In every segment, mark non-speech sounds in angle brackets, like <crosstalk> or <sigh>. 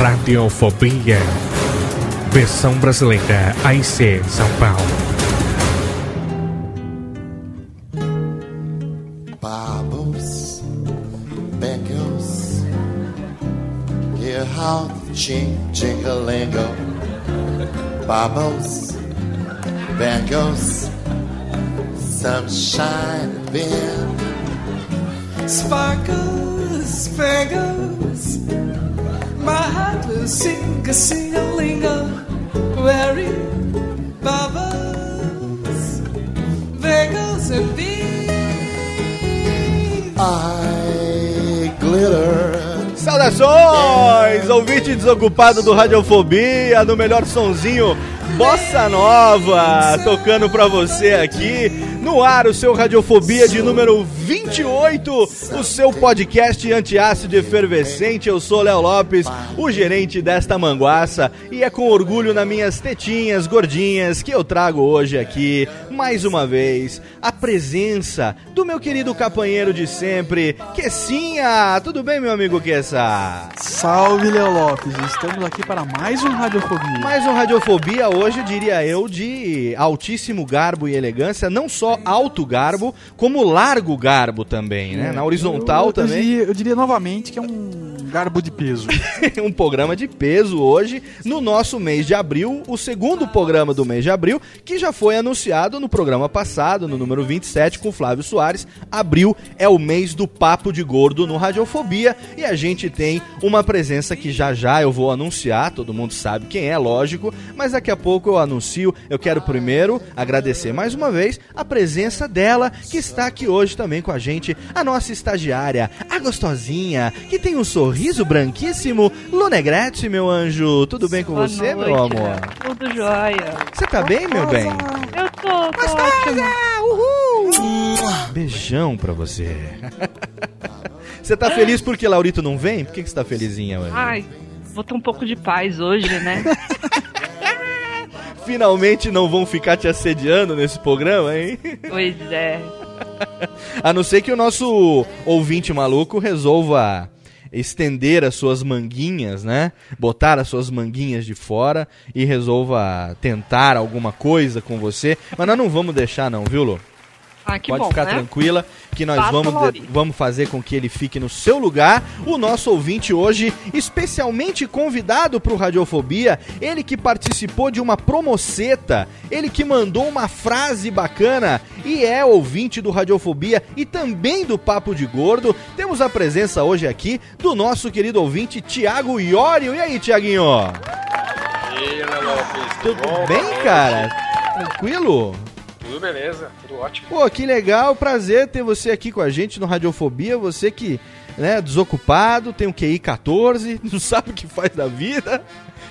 Radiofobia. Versão brasileira AIC São Paulo. Bubbles, Beckles, hear how the ching jingle-lingo. Bubbles, Beckles, sunshine bin. Sparkles, spangles, my heart will sing a sing a lingo, very bubbles, bagels and bees. I glitter. Saudações, ouvinte desocupado do Radiofobia, no melhor sonzinho Bossa Nova, tocando pra você aqui no ar o seu Radiofobia de número 28, o seu podcast antiácido efervescente. Eu sou Léo Lopes, o gerente desta manguaça, e é com orgulho nas minhas tetinhas gordinhas que eu trago hoje aqui, mais uma vez, a presença do meu querido companheiro de sempre, Kessinha. Tudo bem, meu amigo Kessa? Salve, Léo Lopes. Estamos aqui para mais um Radiofobia. Mais um Radiofobia hoje, diria eu, de altíssimo garbo e elegância, não só alto garbo, como largo garbo também, né? Na horizontal eu, eu também. Diria, eu diria novamente que é um garbo de peso. <laughs> um programa de peso hoje, no nosso mês de abril, o segundo programa do mês de abril, que já foi anunciado no programa passado, no número 27, com Flávio Soares. Abril é o mês do Papo de Gordo no Radiofobia e a gente tem uma presença que já já eu vou anunciar, todo mundo sabe quem é, lógico, mas daqui a pouco eu anuncio. Eu quero primeiro agradecer mais uma vez a presença dela, que está aqui hoje também com a gente, a nossa estagiária, a gostosinha, que tem um sorriso branquíssimo, Lunegrete, meu anjo. Tudo bem com Boa você, noite. meu amor? Tudo jóia. Você tá bem, meu bem? Eu tô, tô ótimo. Beijão pra você. <laughs> Você tá feliz porque Laurito não vem? Por que que você tá felizinha, mano? Ai, vou ter um pouco de paz hoje, né? <laughs> Finalmente não vão ficar te assediando nesse programa, hein? pois é. <laughs> A não ser que o nosso ouvinte maluco resolva estender as suas manguinhas, né? Botar as suas manguinhas de fora e resolva tentar alguma coisa com você. Mas nós não vamos deixar não, viu, Lu? Ah, que Pode bom, ficar né? tranquila que nós vamos, vamos fazer com que ele fique no seu lugar. O nosso ouvinte hoje, especialmente convidado para o Radiofobia, ele que participou de uma promoceta, ele que mandou uma frase bacana e é ouvinte do Radiofobia e também do Papo de Gordo. Temos a presença hoje aqui do nosso querido ouvinte Tiago Iório. E aí, Tiaguinho? Tudo bem, cara? Tranquilo? Tudo beleza, tudo ótimo. Pô, que legal, prazer ter você aqui com a gente no Radiofobia, você que, né, desocupado, tem um QI 14, não sabe o que faz da vida,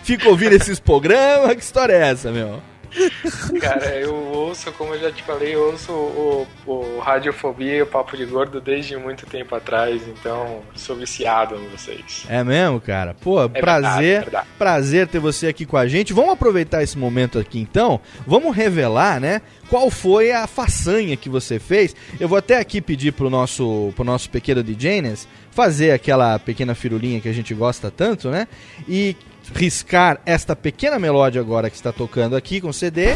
fica ouvindo esses <laughs> programas, que história é essa, meu? <laughs> Cara, eu ouço, como eu já te falei, eu ouço o, o Radiofobia e o Papo de Gordo desde muito tempo atrás, então sou viciado em vocês. É mesmo, cara? Pô, É prazer, verdade, verdade. prazer ter você aqui com a gente. Vamos aproveitar esse momento aqui então. Vamos revelar, né? Qual foi a façanha que você fez? Eu vou até aqui pedir pro nosso, pro nosso pequeno DJness fazer aquela pequena firulinha que a gente gosta tanto, né? E riscar esta pequena melódia agora que está tocando aqui com CD.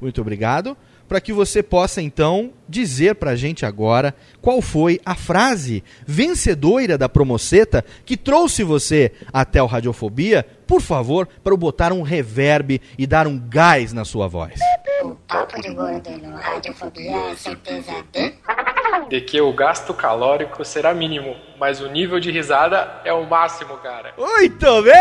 Muito obrigado. Para que você possa então dizer pra gente agora qual foi a frase vencedora da Promoceta que trouxe você até o Radiofobia, por favor, para botar um reverb e dar um gás na sua voz. O papo de Radiofobia é certeza de... Que o gasto calórico será mínimo, mas o nível de risada é o máximo, cara. Muito bem!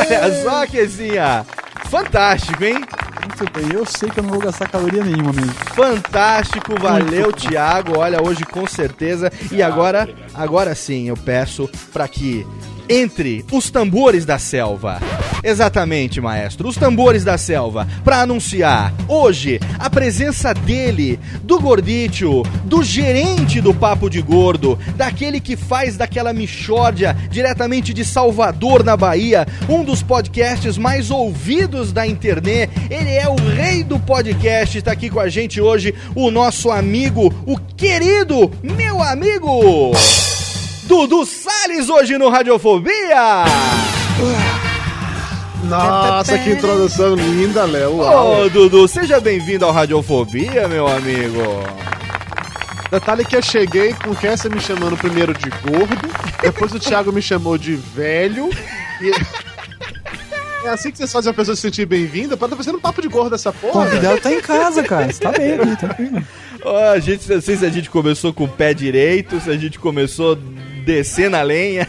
Olha só, Quezinha! Fantástico, hein? Muito bem, eu sei que eu não vou gastar caloria nenhuma mesmo. Fantástico, valeu, Thiago. Olha, hoje com certeza. E agora, agora sim, eu peço para que entre os tambores da selva. Exatamente, maestro. Os tambores da selva para anunciar hoje a presença dele, do Gordítio, do gerente do Papo de Gordo, daquele que faz daquela Michórdia diretamente de Salvador, na Bahia, um dos podcasts mais ouvidos da internet. Ele é o rei do podcast, está aqui com a gente hoje, o nosso amigo, o querido meu amigo Dudu Salles hoje no Radiofobia. Nossa, que introdução linda, Léo. Ô, Dudu, seja bem-vindo ao Radiofobia, meu amigo. Detalhe que eu cheguei com o Kessa me chamando primeiro de gordo, depois o Thiago me chamou de velho. E... <laughs> É assim que vocês fazem a pessoa se sentir bem-vinda? Tá fazendo um papo de gordo essa O porra. convidado tá em casa, cara. Você tá bem aqui, tranquilo. Ó, a gente, não sei se a gente começou com o pé direito, se a gente começou descer na lenha.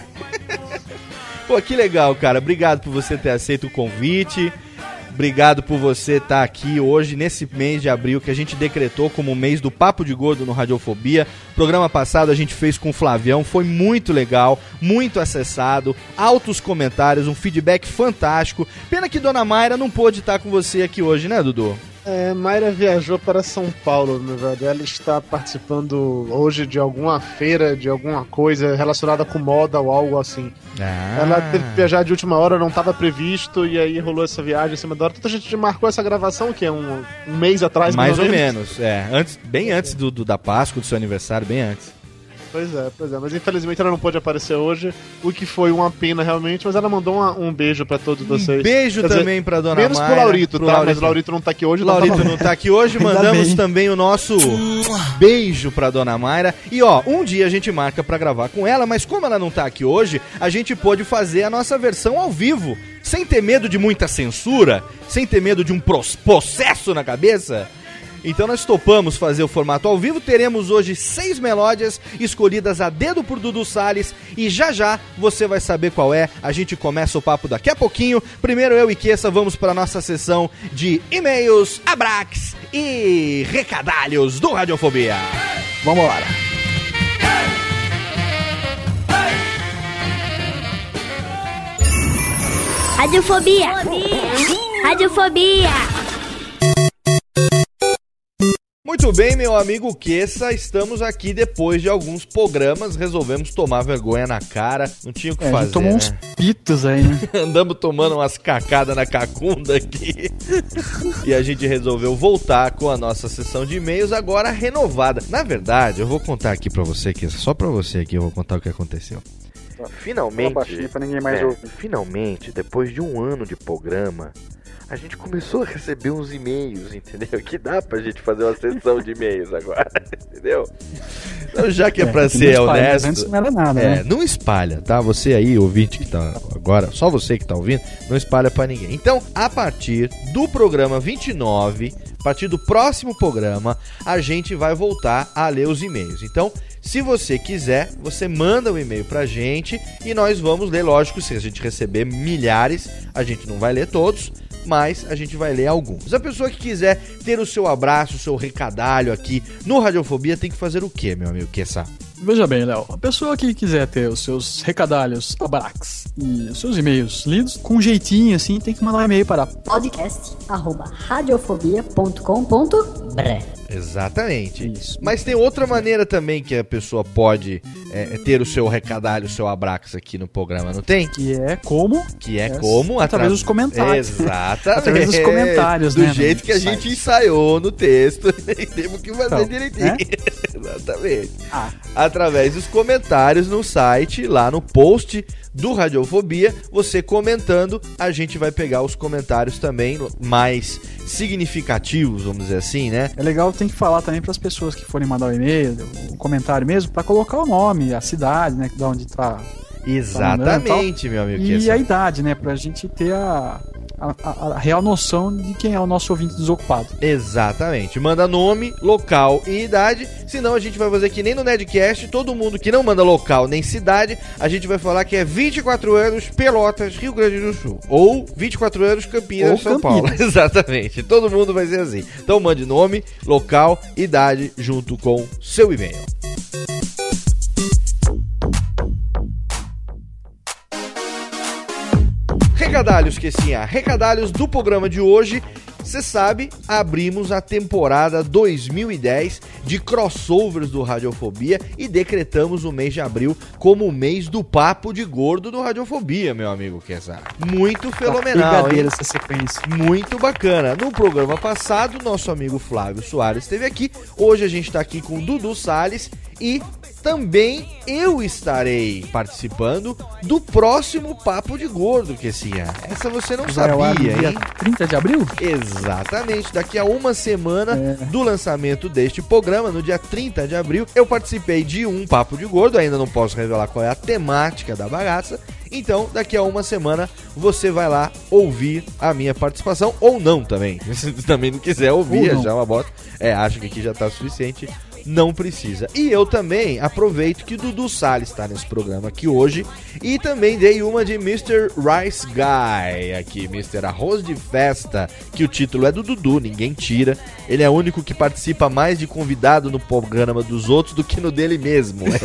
<laughs> Pô, que legal, cara. Obrigado por você ter aceito o convite. Obrigado por você estar aqui hoje, nesse mês de abril, que a gente decretou como o mês do Papo de Gordo no Radiofobia. Programa passado a gente fez com o Flavião, foi muito legal, muito acessado, altos comentários, um feedback fantástico. Pena que Dona Mayra não pôde estar com você aqui hoje, né, Dudu? É, Mayra viajou para São Paulo, na verdade. Ela está participando hoje de alguma feira, de alguma coisa relacionada com moda ou algo assim. Ah. Ela teve que viajar de última hora, não estava previsto, e aí rolou essa viagem em cima da hora. Tanta gente marcou essa gravação, que é um, um mês atrás, Mais ou menos. menos, é. Antes, bem antes do, do- da Páscoa, do seu aniversário, bem antes. Pois é, pois é. Mas infelizmente ela não pôde aparecer hoje, o que foi uma pena realmente, mas ela mandou uma- um beijo pra todos vocês. Um beijo Quer também pra dona Menos Mayra. pro Laurito, pro tá? Laurito. Mas o Laurito não tá aqui hoje. O Laurito então tá não tá aqui hoje, mandamos também o nosso beijo pra Dona Mayra. E ó, um dia a gente marca pra gravar com ela, mas como ela não tá aqui hoje, a gente pôde fazer a nossa versão ao vivo, sem ter medo de muita censura, sem ter medo de um processo na cabeça. Então nós topamos fazer o formato ao vivo. Teremos hoje seis melódias escolhidas a dedo por Dudu Salles. E já já você vai saber qual é. A gente começa o papo daqui a pouquinho. Primeiro eu e Kessa vamos para nossa sessão de e-mails, abrax e recadalhos do Radiofobia. Vambora. Radiofobia. Radiofobia. Muito bem, meu amigo Kessa, estamos aqui depois de alguns programas, resolvemos tomar vergonha na cara, não tinha o que É, a fazer, gente tomou uns né? pitos aí, né? <laughs> Andamos tomando umas cacadas na cacunda aqui. e a gente resolveu voltar com a nossa sessão de e-mails agora renovada. Na verdade, eu vou contar aqui pra você, que só pra você aqui eu vou contar o que aconteceu. Finalmente, pra ninguém mais é, ouvir. finalmente, depois de um ano de programa, a gente começou a receber uns e-mails, entendeu? Que dá pra gente fazer uma sessão de e-mails agora, <laughs> entendeu? Então, já que é, É, pra ser não espalha, mas honesto. antes não era nada, é, né? não espalha, tá? Você aí, ouvinte que tá agora, só você que tá ouvindo, não espalha pra ninguém. Então, a partir do programa 29, a partir do próximo programa, a gente vai voltar a ler os e-mails. Então, se você quiser, você manda o e-mail pra gente e nós vamos ler, lógico, se a gente receber milhares, a gente não vai ler todos, mas a gente vai ler alguns. A pessoa que quiser ter o seu abraço, o seu recadalho aqui no Radiofobia tem que fazer o quê, meu amigo Kessa? Veja bem, Léo, a pessoa que quiser ter os seus recadalhos abrax e os seus e-mails lidos, com um jeitinho assim, tem que mandar um e-mail para podcast@radiofobia.com.br. Exatamente. Mas tem outra maneira também que a pessoa pode é, ter o seu recadalho, o seu abraço aqui no programa, não tem? Que é como? Que é É, como? através dos comentários. Exatamente. <laughs> Através dos comentários, Do né, jeito no que a site. gente ensaiou no texto. <laughs> e temos que fazer Então, direitinho. né? <laughs> Exatamente. Ah. Através dos comentários no site, lá no post do Radiofobia, você comentando, a gente vai pegar os comentários também mais significativos, vamos dizer assim, né? É legal, tem que falar também para as pessoas que forem mandar o e-mail, o comentário mesmo, para colocar o nome, a cidade, né, de onde tá. Exatamente, meu amigo. E a idade, né, pra gente ter a, a, a- a real noção de quem é o nosso ouvinte desocupado. Exatamente. Manda nome, local e idade. Senão a gente vai fazer que nem no Nedcast. Todo mundo que não manda local nem cidade, a gente vai falar que é 24 anos, Pelotas, Rio Grande do Sul. Ou 24 anos, Campinas, Ou São Campinas. Paulo. <laughs> Exatamente. Todo mundo vai ser assim. Então mande nome, local, idade junto com seu e-mail. Recadalhos que sim, recadalhos do programa de hoje. Você sabe, abrimos a temporada 2010 de crossovers do Radiofobia e decretamos o mês de abril como o mês do papo de gordo do Radiofobia, meu amigo Kessar. Muito fenomenal, hein? Brigadeira essa sequência. Muito bacana. No programa passado, nosso amigo Flávio Soares esteve aqui. Hoje a gente está aqui com o Dudu Salles e também eu estarei participando do próximo Papo de Gordo, que sim. Essa você não Vai sabia, dia hein? 30 de abril? Exatamente, daqui a uma semana É. do lançamento deste programa, no dia 30 de abril, eu participei de um Papo de Gordo, ainda não posso revelar qual é a temática da bagaça. Então, daqui a uma semana, você vai lá ouvir a minha participação, ou não também. <laughs> Se também não quiser ouvir, Ou não. já é uma bota. É, acho que aqui já tá suficiente. Não precisa. E eu também aproveito que o Dudu Salles está nesse programa aqui hoje. E também dei uma de Mr. Rice Guy aqui, Mr. Arroz de Festa, que o título é do Dudu, ninguém tira. Ele é o único que participa mais de convidado no programa dos outros do que no dele mesmo. <laughs>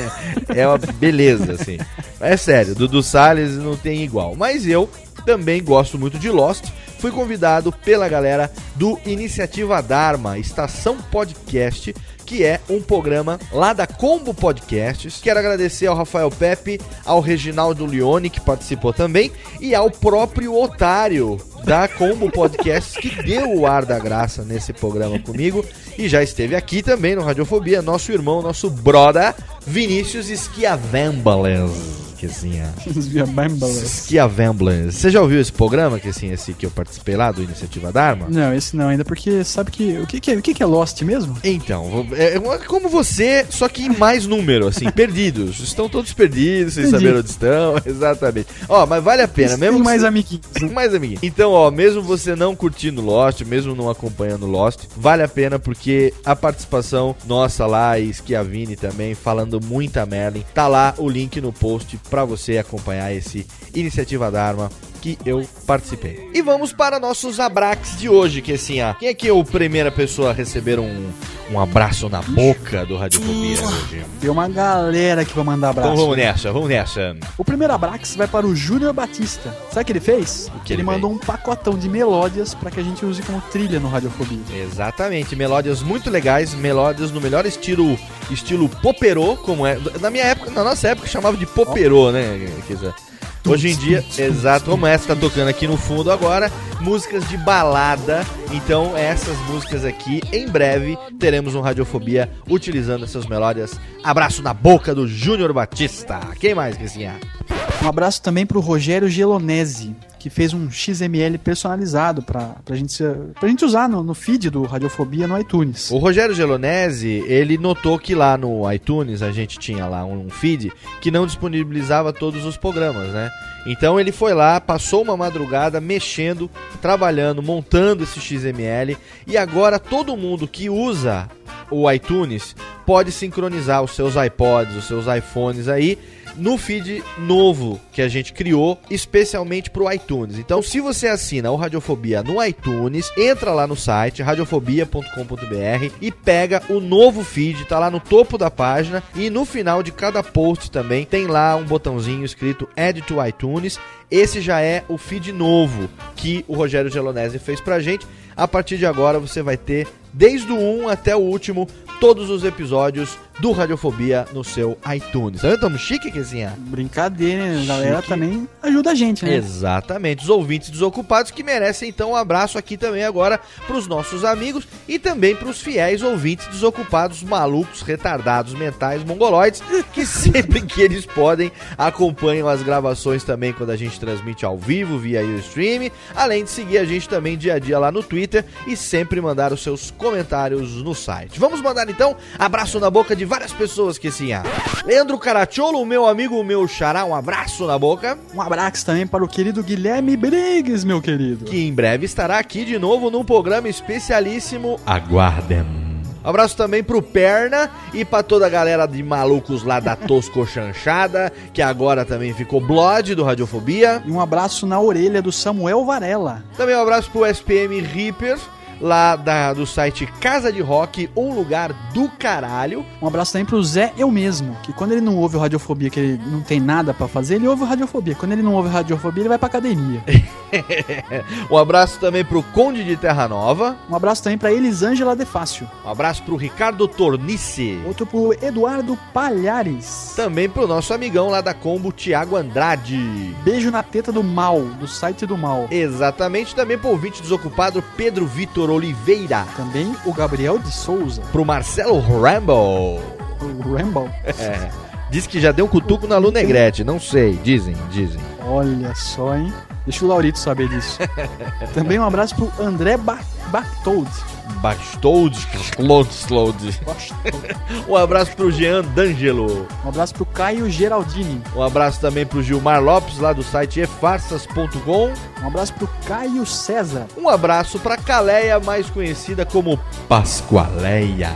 É, é uma beleza, assim. É sério, Dudu Salles não tem igual. Mas eu também gosto muito de Lost. Fui convidado pela galera do Iniciativa Dharma, Estação Podcast, que é um programa lá da Combo Podcasts. Quero agradecer ao Rafael Pepe, ao Reginaldo Leone, que participou também, e ao próprio Otário da Combo Podcasts, que deu o ar da graça nesse programa comigo e já esteve aqui também no Radiofobia, nosso irmão, nosso brother, Vinícius Schiavambalens. Que é. Schiavambalens. Você já ouviu esse programa, que assim, esse que eu participei lá do Iniciativa Dharma? Não, esse não ainda, porque sabe que. O que, que, é, o que, que é Lost mesmo? Então, é uma- como você, só que em mais número, assim, <laughs> perdidos. Estão todos perdidos, sem Entendi. saber onde estão, <laughs> exatamente. Ó, mas vale a pena, mesmo Tem mais você- amiguinhos. né? <laughs> mais amiguinho. Então, ó, mesmo você não curtindo Lost, mesmo não acompanhando Lost, vale a pena porque a participação nossa lá e Schiavini também, falando muita Merlin, tá lá o link no post pra você acompanhar esse Iniciativa Dharma que eu participei. E vamos para nossos abraques de hoje, que assim, ó, quem é que é a primeira pessoa a receber um, um abraço na boca do Radiofobia hoje? Tem uma galera que vai mandar abraço. Então vamos nessa, vamos nessa. O primeiro abraço vai para o Júnior Batista. Sabe o que ele fez? que ele ele mandou um pacotão de melódias para que a gente use como trilha no Radiofobia. Exatamente, melódias muito legais, melódias no melhor estilo estilo poperô, como é. Na minha época, na nossa época chamava de poperô, né? Hoje em dia, exato, como essa tá tocando aqui no fundo agora, músicas de balada. Então, essas músicas aqui, em breve, teremos um Radiofobia utilizando essas melódias. Abraço na boca do Júnior Batista. Quem mais, Crisinha? Um abraço também pro Rogério Gelonese, que fez um XML personalizado pra, pra, gente, gente usar no, no feed do Radiofobia no iTunes. O Rogério Gelonese, ele notou que lá no iTunes a gente tinha lá um feed que não disponibilizava todos os programas, né? Então ele foi lá, passou uma madrugada mexendo, trabalhando, montando esse XML e agora todo mundo que usa o iTunes pode sincronizar os seus iPods, os seus iPhones aí no feed novo que a gente criou especialmente pro iTunes. Então, se você assina o Radiofobia no iTunes, entra lá no site radiofobia.com.br e pega o novo feed, tá lá no topo da página e no final de cada post também tem lá um botãozinho escrito Add to iTunes. Esse já é o feed novo que o Rogério Gelonese fez pra gente. A partir de agora você vai ter desde o 1 até o último todos os episódios do Radiofobia no seu iTunes. Tá vendo? Tamo chique, Kezinha? Brincadeira, né? A galera Chique. também ajuda a gente, né? Exatamente, os ouvintes desocupados que merecem então um abraço aqui também agora pros nossos amigos e também pros fiéis ouvintes desocupados, malucos, retardados, mentais, mongoloides, que <laughs> sempre que eles podem acompanham as gravações também quando a gente transmite ao vivo via Ustream, além de seguir a gente também dia a dia lá no Twitter e sempre mandar os seus comentários no site. Vamos mandar então abraço na boca de várias pessoas que sim. ah. Leandro Caracciolo, meu amigo, o meu xará, um abraço na boca. Um abraço também para o querido Guilherme Briggs, meu querido. que em breve estará aqui de novo num programa especialíssimo. Aguardem. Abraço também pro Perna e pra toda a galera de malucos lá da Tosco Chanchada, que agora também ficou Blood do Radiofobia. E um abraço na orelha do Samuel Varela. Também um abraço pro SPM Reaper, lá da, do site Casa de Rock, um lugar do caralho. Um abraço também pro Zé Eu Mesmo, que quando ele não ouve o Radiofobia, que ele não tem nada pra fazer, ele ouve o Radiofobia. Quando ele não ouve o Radiofobia, ele vai pra academia. <laughs> um abraço também pro Conde de Terra Nova. Um abraço também pra Elisângela De Fácil. Um abraço pro Ricardo Tornice. Outro pro Eduardo Palhares. Também pro nosso amigão lá da Combo, Thiago Andrade. Beijo na teta do mal, do site do mal. Exatamente, também pro ouvinte desocupado Pedro Vitor Oliveira. Também o Gabriel de Souza. Pro Marcelo Rambo. O Rambo. É. Diz que já deu um cutuco na Lu Negrete, não sei, dizem, dizem. Olha só, hein? Deixa o Laurito saber disso. <laughs> também um abraço pro André ba Bartold. Bastold, Slode. <laughs> um abraço pro Jean D'Angelo. Um abraço pro Caio Geraldini. Um abraço também pro Gilmar Lopes, lá do site efarsas.com. Um abraço pro Caio César. Um abraço pra Caleia, mais conhecida como Pasqualeia.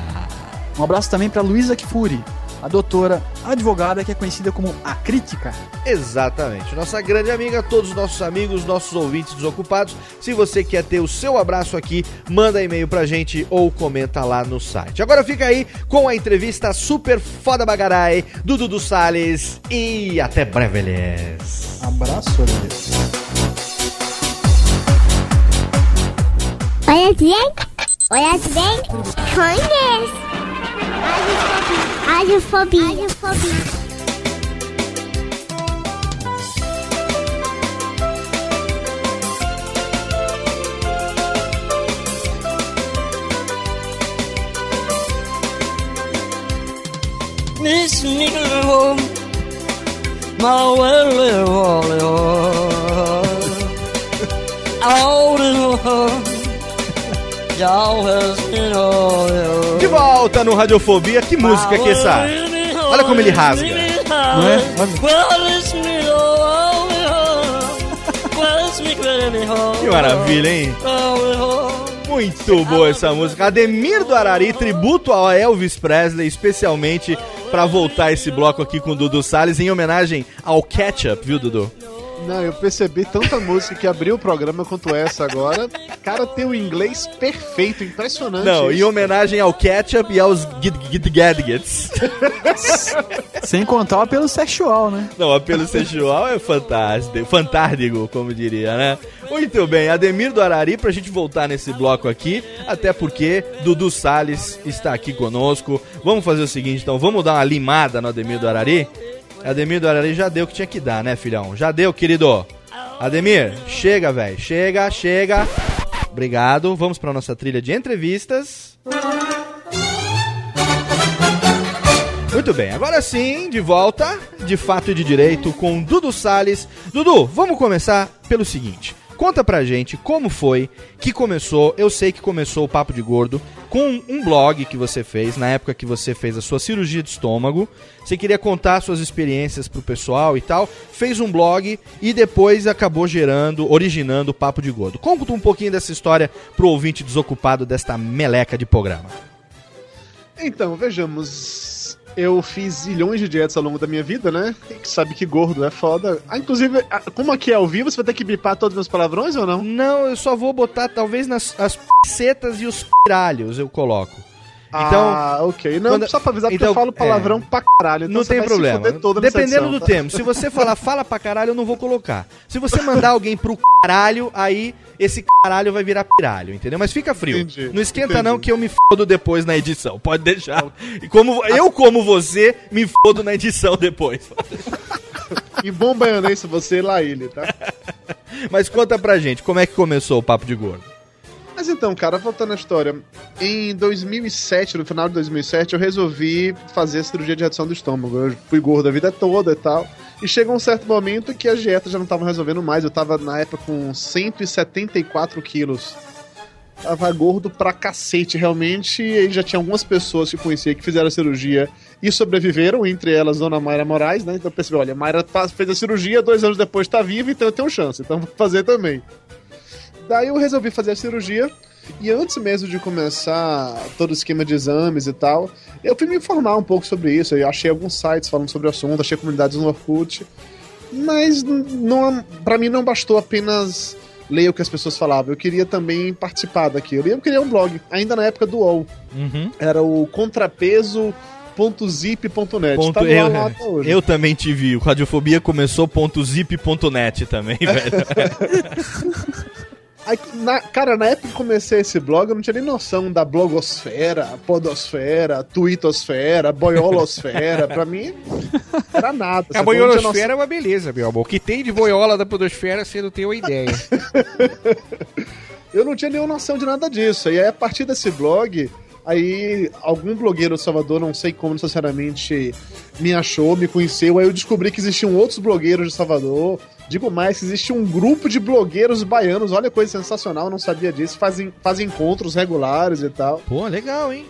Um abraço também pra Luísa Kifuri, a doutora advogada que é conhecida como a Crítica. Exatamente. Nossa grande amiga, todos os nossos amigos, nossos ouvintes desocupados. Se você quer ter o seu abraço aqui, manda e-mail pra gente ou comenta lá no site. Agora fica aí com a entrevista super foda bagarai do Dudu Salles e até breve, eles. Abraço, Alex. Olha bem, olha bem, conhece. Radiophobie. Radiophobie. This little home, my well, all in all. De volta no Radiofobia, que música que essa? Olha como ele rasga. Não é? <laughs> Que maravilha, hein? Muito boa essa música. Ademir do Arari, tributo ao Elvis Presley, especialmente pra voltar esse bloco aqui com o Dudu Salles, em homenagem ao Ketchup, viu, Dudu? Não, eu percebi tanta música que abriu o programa quanto essa agora. Cara, tem o inglês perfeito, impressionante. Não, em isso. homenagem ao Ketchup e aos Gadgets. <laughs> Sem contar o apelo sexual, né? Não, o apelo sexual é fantástico, fantástico, como diria, né? Muito bem, Ademir do Arari, pra gente voltar nesse bloco aqui, até porque Dudu Salles está aqui conosco. Vamos fazer o seguinte, então, vamos dar uma limada no Ademir do Arari? Ademir do Arari já deu o que tinha que dar, né, filhão? Já deu, querido. Ademir, chega, velho. Chega, chega. Obrigado. Vamos pra nossa trilha de entrevistas. Muito bem, agora sim, de volta, de fato e de direito, com Dudu Salles. Dudu, vamos começar pelo seguinte. Conta pra gente como foi que começou, eu sei que começou o Papo de Gordo com um blog que você fez, na época que você fez a sua cirurgia de estômago. Você queria contar suas experiências pro pessoal e tal, fez um blog e depois acabou gerando, originando o Papo de Gordo. Conta um pouquinho dessa história pro ouvinte desocupado desta meleca de programa. Então, vejamos. Eu fiz zilhões de dietas ao longo da minha vida, né? E sabe que gordo é foda. Ah, inclusive, ah, como aqui é ao vivo, você vai ter que bipar todos os meus palavrões ou não? Não, eu só vou botar talvez nas as setas e os piralhos eu coloco. Então, ah, ok. Não, quando- só pra avisar, porque então, eu falo palavrão pra caralho. Então não tem problema. Dependendo do tá? tempo. Se você falar fala pra caralho, eu não vou colocar. Se você mandar alguém pro caralho, aí esse caralho vai virar piralho, entendeu? Mas fica frio. Entendi, não esquenta entendi. não que eu me fodo depois na edição. Pode deixar. E como eu como você, me fodo na edição depois. E bom baianense você lá ele, tá? <laughs> Mas conta pra gente, como é que começou o papo de gordo? Mas então, cara, voltando à história. Em 2007, no final de 2007, eu resolvi fazer a cirurgia de redução do estômago. Eu fui gordo a vida toda e tal. E chegou um certo momento que as dietas já não estavam resolvendo mais. Eu tava, na época, com 174 quilos. Tava gordo pra cacete, realmente. E já tinha algumas pessoas que conhecia que fizeram a cirurgia e sobreviveram, entre elas Dona Mayra Moraes, né? Então eu percebi, olha, Mayra fez a cirurgia, dois anos depois tá viva, então eu tenho chance. Então vou fazer também. Daí eu resolvi fazer a cirurgia. E antes mesmo de começar todo o esquema de exames e tal, eu fui me informar um pouco sobre isso. Eu achei alguns sites falando sobre o assunto, achei comunidades no Orkut. Mas não, para mim não bastou apenas ler o que as pessoas falavam. Eu queria também participar daquilo. E eu queria um blog, ainda na época do UOL. Uhum. Era o contrapeso.zip.net. Ponto, Tá eu, ar lá até hoje. eu também tive. O Radiofobia começou ponto .zip.net também, <laughs> velho. <laughs> Aí, na- cara, na época que comecei esse blog, eu não tinha nem noção da blogosfera, podosfera, twittosfera, boiolosfera. pra mim, era nada. A boiolosfera é uma beleza, meu amor. O que tem de boiola da podosfera, você não tem uma ideia. <laughs> eu não tinha nenhuma noção de nada disso. E aí, a partir desse blog, aí algum blogueiro do Salvador, não sei como necessariamente, me achou, me conheceu. Aí eu descobri que existiam outros blogueiros de Salvador. Digo mais, existe um grupo de blogueiros baianos. Olha coisa sensacional, não sabia disso. Fazem, fazem encontros regulares e tal. Pô, legal, hein?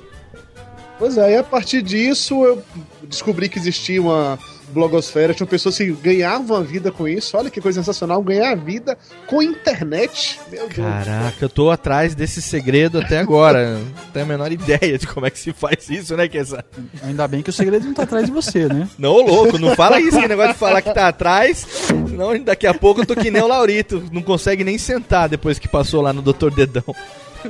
Pois é, e a partir disso eu descobri que existia uma blogosfera, tinham pessoas que ganhavam a vida com isso. Olha que coisa sensacional, ganhar a vida com internet. Meu Deus. Caraca, eu tô atrás desse segredo até agora. Não tenho a menor ideia de como é que se faz isso, né, Kessa? Ainda bem que o segredo não tá atrás de você, né? Não, louco, não fala isso, que negócio de falar que tá atrás. Senão daqui a pouco eu tô que nem o Laurito. Não consegue nem sentar depois que passou lá no Dr. Dedão.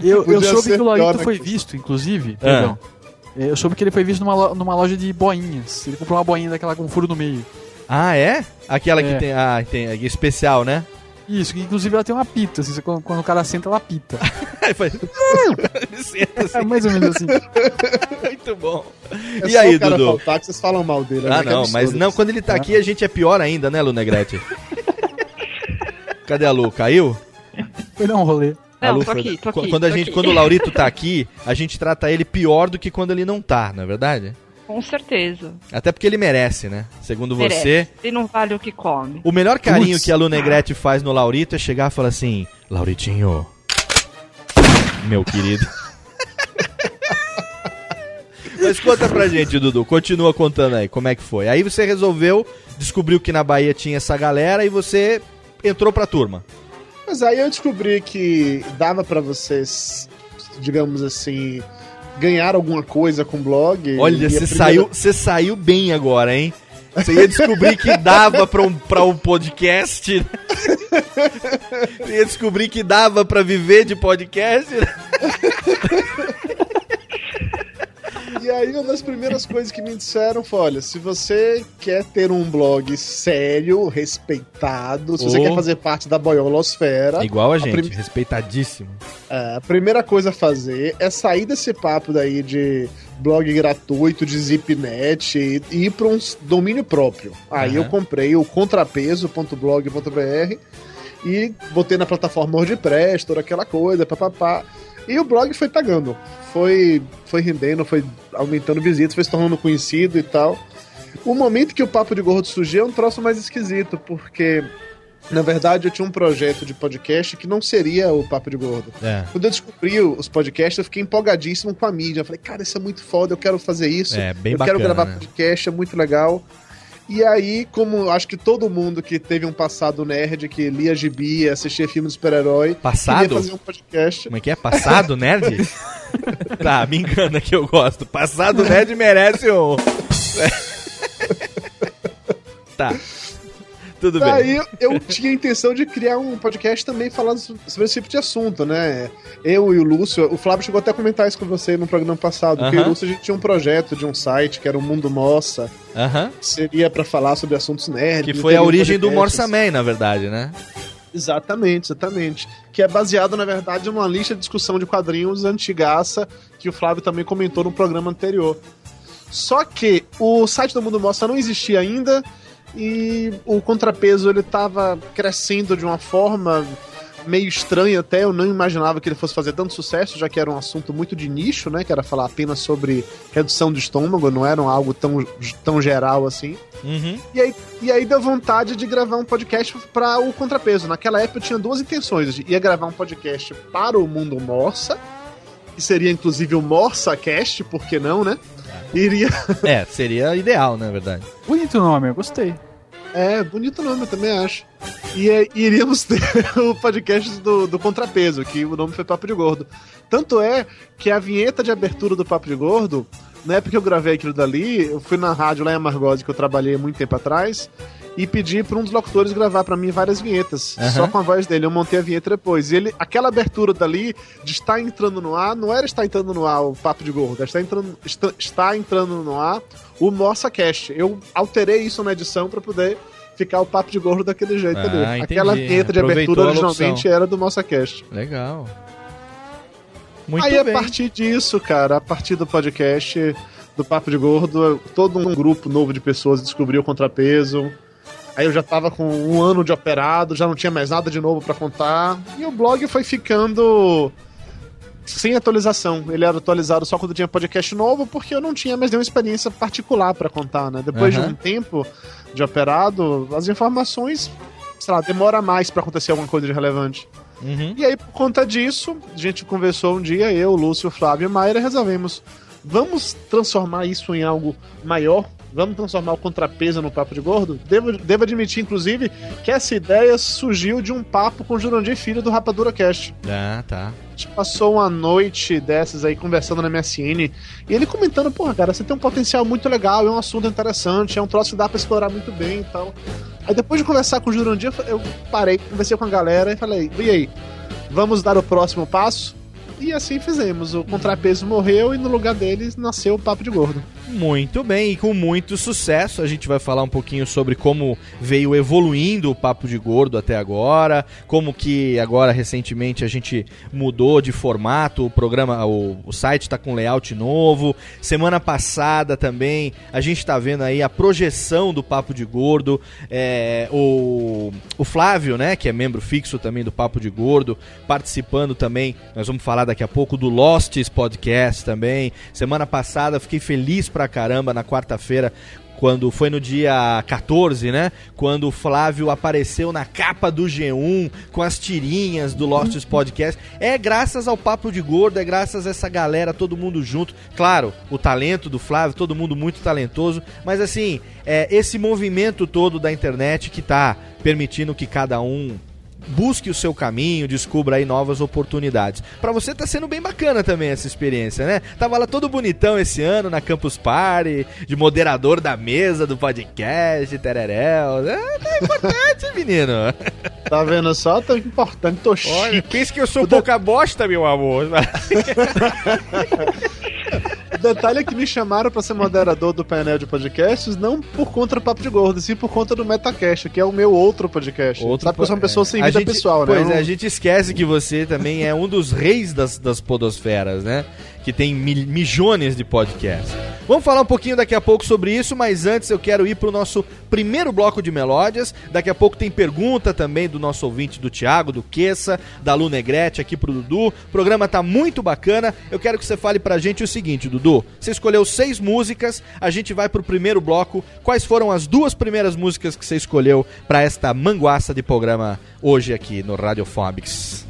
Eu, eu soube que o Laurito né, foi visto, inclusive. Ah. Perdão. É, Eu soube que ele foi visto numa, lo- numa loja de boinhas. Ele comprou uma boinha daquela com furo no meio. Ah, é? Aquela que É. tem. Ah, tem. é Especial, né? Isso, que inclusive ela tem uma pita. Assim, você- quando, quando o cara senta, ela pita. <laughs> Aí faz. <laughs> Senta assim. É mais ou menos assim. <laughs> Muito bom. É e só aí, o cara Dudu? faltar que vocês falam mal dele. né? Ah, Que não, mas não, quando ele tá aqui a gente é pior ainda, né, Lunegrete? Cadê a Lu? Caiu? Foi dar um rolê. A Não, Lu tô aqui, tô Qu- aqui, Quando, a gente, aqui. quando o Laurito tá <laughs> aqui, a gente trata ele pior do que quando ele não tá, não é verdade? Com certeza. Até porque ele merece, né? Segundo você. Merece. E não vale o que come. O melhor carinho que a Lu Negrete faz no Laurito é chegar e falar assim: Lauritinho, meu querido. <laughs> Mas conta pra gente, Dudu. Continua contando aí, como é que foi. Aí você resolveu, descobriu que na Bahia tinha essa galera e você entrou pra turma. Mas aí eu descobri que dava pra vocês, digamos assim, ganhar alguma coisa com blog. Olha, você primeira- saiu, você saiu bem agora, hein? Você ia descobrir que dava pra um, pra um podcast. Você ia descobrir que dava pra viver de podcast. E aí uma das primeiras coisas que me disseram foi, olha, se você quer ter um blog sério, respeitado, se você Oh. quer fazer parte da boiolosfera, Igual a gente, prim- respeitadíssimo. é, a primeira coisa a fazer é sair desse papo daí de blog gratuito, de zipnet e, e ir para um domínio próprio. Aí Aham. eu comprei o contrapeso.blog.br e botei na plataforma WordPress, toda aquela coisa, papapá. E o blog foi pegando. Foi, foi rendendo, foi aumentando visitas, foi se tornando conhecido e tal. O momento que o Papo de Gordo surgiu é um troço mais esquisito, porque, na verdade, eu tinha um projeto de podcast que não seria o Papo de Gordo. É. Quando eu descobri os podcasts, eu fiquei empolgadíssimo com a mídia. Eu falei, cara, isso é muito foda, eu quero fazer isso. É, bem eu bacana, quero gravar né? podcast, é muito legal. E aí, como acho que todo mundo que teve um passado nerd, que lia gibi, assistia filme de super-herói, Passado? fazer um podcast. Como é que é? Passado nerd? <laughs> tá, me engana que eu gosto. Passado nerd merece um. <laughs> tá. Tudo bem. Aí eu tinha a intenção de criar um podcast também falando so- sobre esse tipo de assunto, né? Eu e o Lúcio, o Flávio chegou até a comentar isso com você no programa passado, que eu e Aham. o Lúcio a gente tinha um projeto de um site que era o Mundo Moça, Aham. que seria pra falar sobre assuntos nerds. Que foi a origem do. Morsa Man, na verdade, né? Exatamente, exatamente. Que é baseado, na verdade, numa lista de discussão de quadrinhos antigaça que o Flávio também comentou no programa anterior. Só que o site do Mundo Mostra não existia ainda e o contrapeso ele tava crescendo de uma forma meio estranha até, eu não imaginava que ele fosse fazer tanto sucesso, já que era um assunto muito de nicho, né, que era falar apenas sobre redução do estômago, não era algo tão, tão geral assim. Uhum. E aí, e aí deu vontade de gravar um podcast para o Contrapeso. Naquela época eu tinha duas intenções. Ia gravar um podcast para o Mundo Morsa, que seria inclusive o Morsa Cast, por que não, né? Iria. <laughs> É, seria ideal, na verdade. Bonito nome, eu gostei. É, bonito nome, eu também acho. E é, iríamos <laughs> ter o podcast do, do Contrapeso, que o nome foi Papo de Gordo. Tanto é que a vinheta de abertura do Papo de Gordo, na época que eu gravei aquilo dali, eu fui na rádio lá em Amargose, que eu trabalhei há muito tempo atrás, e pedi para um dos locutores gravar para mim várias vinhetas, Aham. só com a voz dele. Eu montei a vinheta depois. E ele, aquela abertura dali, de estar entrando no ar, não era estar entrando no ar o Papo de Gordo, era estar entrando, está, está entrando no ar o Nossa Cast. Eu alterei isso na edição para poder ficar o Papo de Gordo daquele jeito Ah, ali. entendi. Aquela vinheta de Aproveitou abertura originalmente era do Nossa Cast. Legal. Muito Aí, bem. a partir disso, cara, a partir do podcast do Papo de Gordo, todo um grupo novo de pessoas descobriu o contrapeso. Aí eu já tava com um ano de operado, já não tinha mais nada de novo pra contar. E o blog foi ficando sem atualização. Ele era atualizado só quando tinha podcast novo, porque eu não tinha mais nenhuma experiência particular pra contar, né? Depois Aham. de um tempo de operado, as informações, sei lá, demora mais pra acontecer alguma coisa de relevante. Uhum. E aí, por conta disso, a gente conversou um dia, eu, Lúcio, Flávio e Mayra, resolvemos. Vamos transformar isso em algo maior? Vamos transformar o contrapeso no papo de gordo? Devo, devo admitir, inclusive, que essa ideia surgiu de um papo com o Jurandir Filho do Rapadura Cast. Ah, tá. A gente passou uma noite dessas aí conversando na MSN e ele comentando, porra, cara, você tem um potencial muito legal, é um assunto interessante, é um troço que dá pra explorar muito bem e tal. Aí depois de conversar com o Jurandir, eu parei, conversei com a galera e falei, e aí, vamos dar o próximo passo? E assim fizemos. O contrapeso morreu e no lugar deles nasceu o Papo de Gordo. Muito bem, e com muito sucesso. A gente vai falar um pouquinho sobre como veio evoluindo o Papo de Gordo até agora, como que agora recentemente a gente mudou de formato, o programa, o, o site está com layout novo. Semana passada também a gente está vendo aí a projeção do Papo de Gordo. É, o, o Flávio, né, que é membro fixo também do Papo de Gordo, participando também. Nós vamos falar daqui a pouco do Losts Podcast também. Semana passada fiquei feliz pra caramba na quarta-feira quando foi no dia 14, né? Quando o Flávio apareceu na capa do G1 com as tirinhas do Losts Podcast. É graças ao Papo de Gordo, é graças a essa galera, todo mundo junto. Claro, o talento do Flávio, todo mundo muito talentoso, mas assim, é esse movimento todo da internet que tá permitindo que cada um busque o seu caminho, descubra aí novas oportunidades. Pra você tá sendo bem bacana também essa experiência, né? Tava lá todo bonitão esse ano na Campus Party, de moderador da mesa do podcast, tereréu. É, tá importante, menino. <laughs> Tá vendo só? Tô importante, tô chique. Olha, pensa que eu sou pouca bosta, meu amor. O <laughs> detalhe é que me chamaram pra ser moderador do painel de podcasts não por conta do Papo de Gordo, sim por conta do Metacast, que é o meu outro podcast. Outro Sabe que eu sou uma pessoa sem A vida gente- pessoal, né? Pois é, a gente esquece que você também é um dos reis das, das podosferas, né? Que tem mil, milhões de podcasts. Vamos falar um pouquinho daqui a pouco sobre isso, mas antes eu quero ir pro nosso primeiro bloco de melódias. Daqui a pouco tem pergunta também do nosso ouvinte do Thiago, do Queça, da Lu Negrete aqui pro Dudu. O programa tá muito bacana. Eu quero que você fale pra gente o seguinte, Dudu. Você escolheu seis músicas, a gente vai pro primeiro bloco. Quais foram as duas primeiras músicas que você escolheu pra esta manguaça de programa hoje aqui no Radiofobics?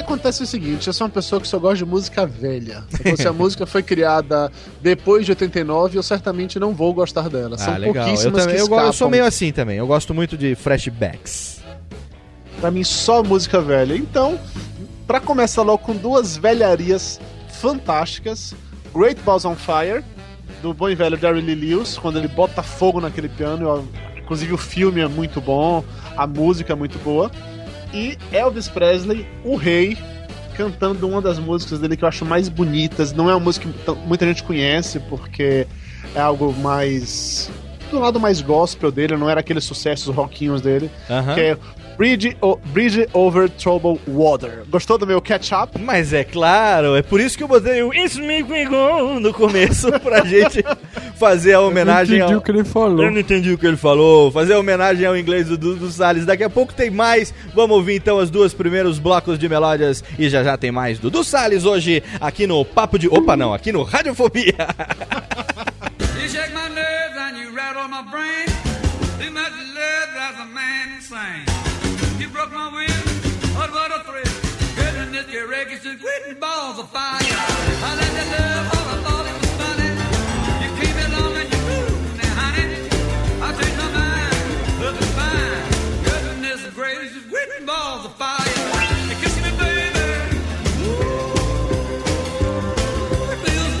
Que acontece o seguinte, eu sou uma pessoa que só gosta de música velha. Então, se a <laughs> música foi criada depois de 89, eu certamente não vou gostar dela. São Ah, legal. Eu, pouquíssimas também, que eu, eu sou meio assim também. Eu gosto muito de flashbacks. Pra mim, só música velha. Então, pra começar logo com duas velharias fantásticas: Great Balls on Fire, do bom e velho Darry Lee Lewis, quando ele bota fogo naquele piano. eu- inclusive, o filme é muito bom, a música é muito boa. E Elvis Presley, o rei, cantando uma das músicas dele que eu acho mais bonitas. Não é uma música que muita gente conhece, porque é algo mais. do lado mais gospel dele, não era aqueles sucessos rockinhos dele. Aham. Que é Bridge, o- Bridge Over Troubled Water. Gostou do meu catch-up? Mas é claro, é por isso que eu botei o It's Me Quingon no começo <laughs> pra gente fazer a homenagem entendi ao... o que ele falou. Eu não entendi o que ele falou. Fazer a homenagem ao inglês do Dudu Salles. Daqui a pouco tem mais. Vamos ouvir então os dois primeiros blocos de melódias e já já tem mais Dudu Salles hoje aqui no Papo de... Opa, não, aqui no Radiofobia. <laughs> You shake my nerves and you rattle my brain. Too much love drives a man insane. Broke my will, what what a thrill. Goodness, your records just quitting balls of fire. I let you love all I thought it was funny. You came along and you moved me, honey. I changed my mind, looking fine. Goodness gracious, quitting balls of fire. You kiss me, baby. Ooh, it feels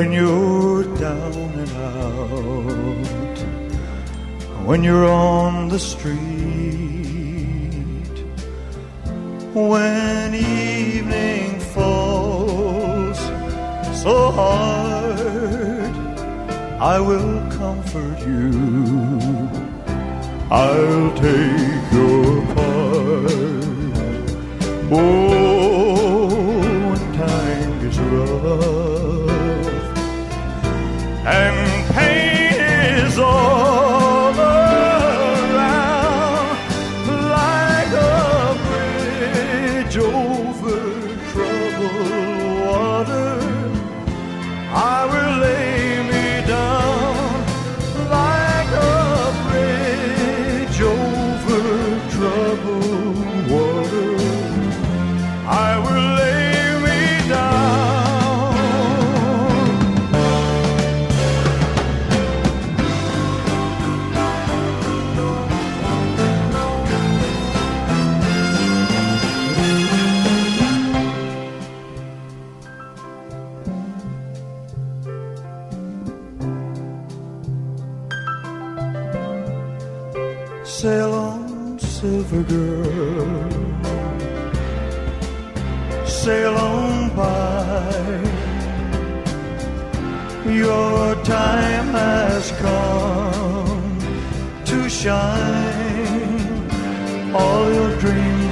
When you're down and out, when you're on the street, when evening falls so hard, I will comfort you. I'll take your part. Oh,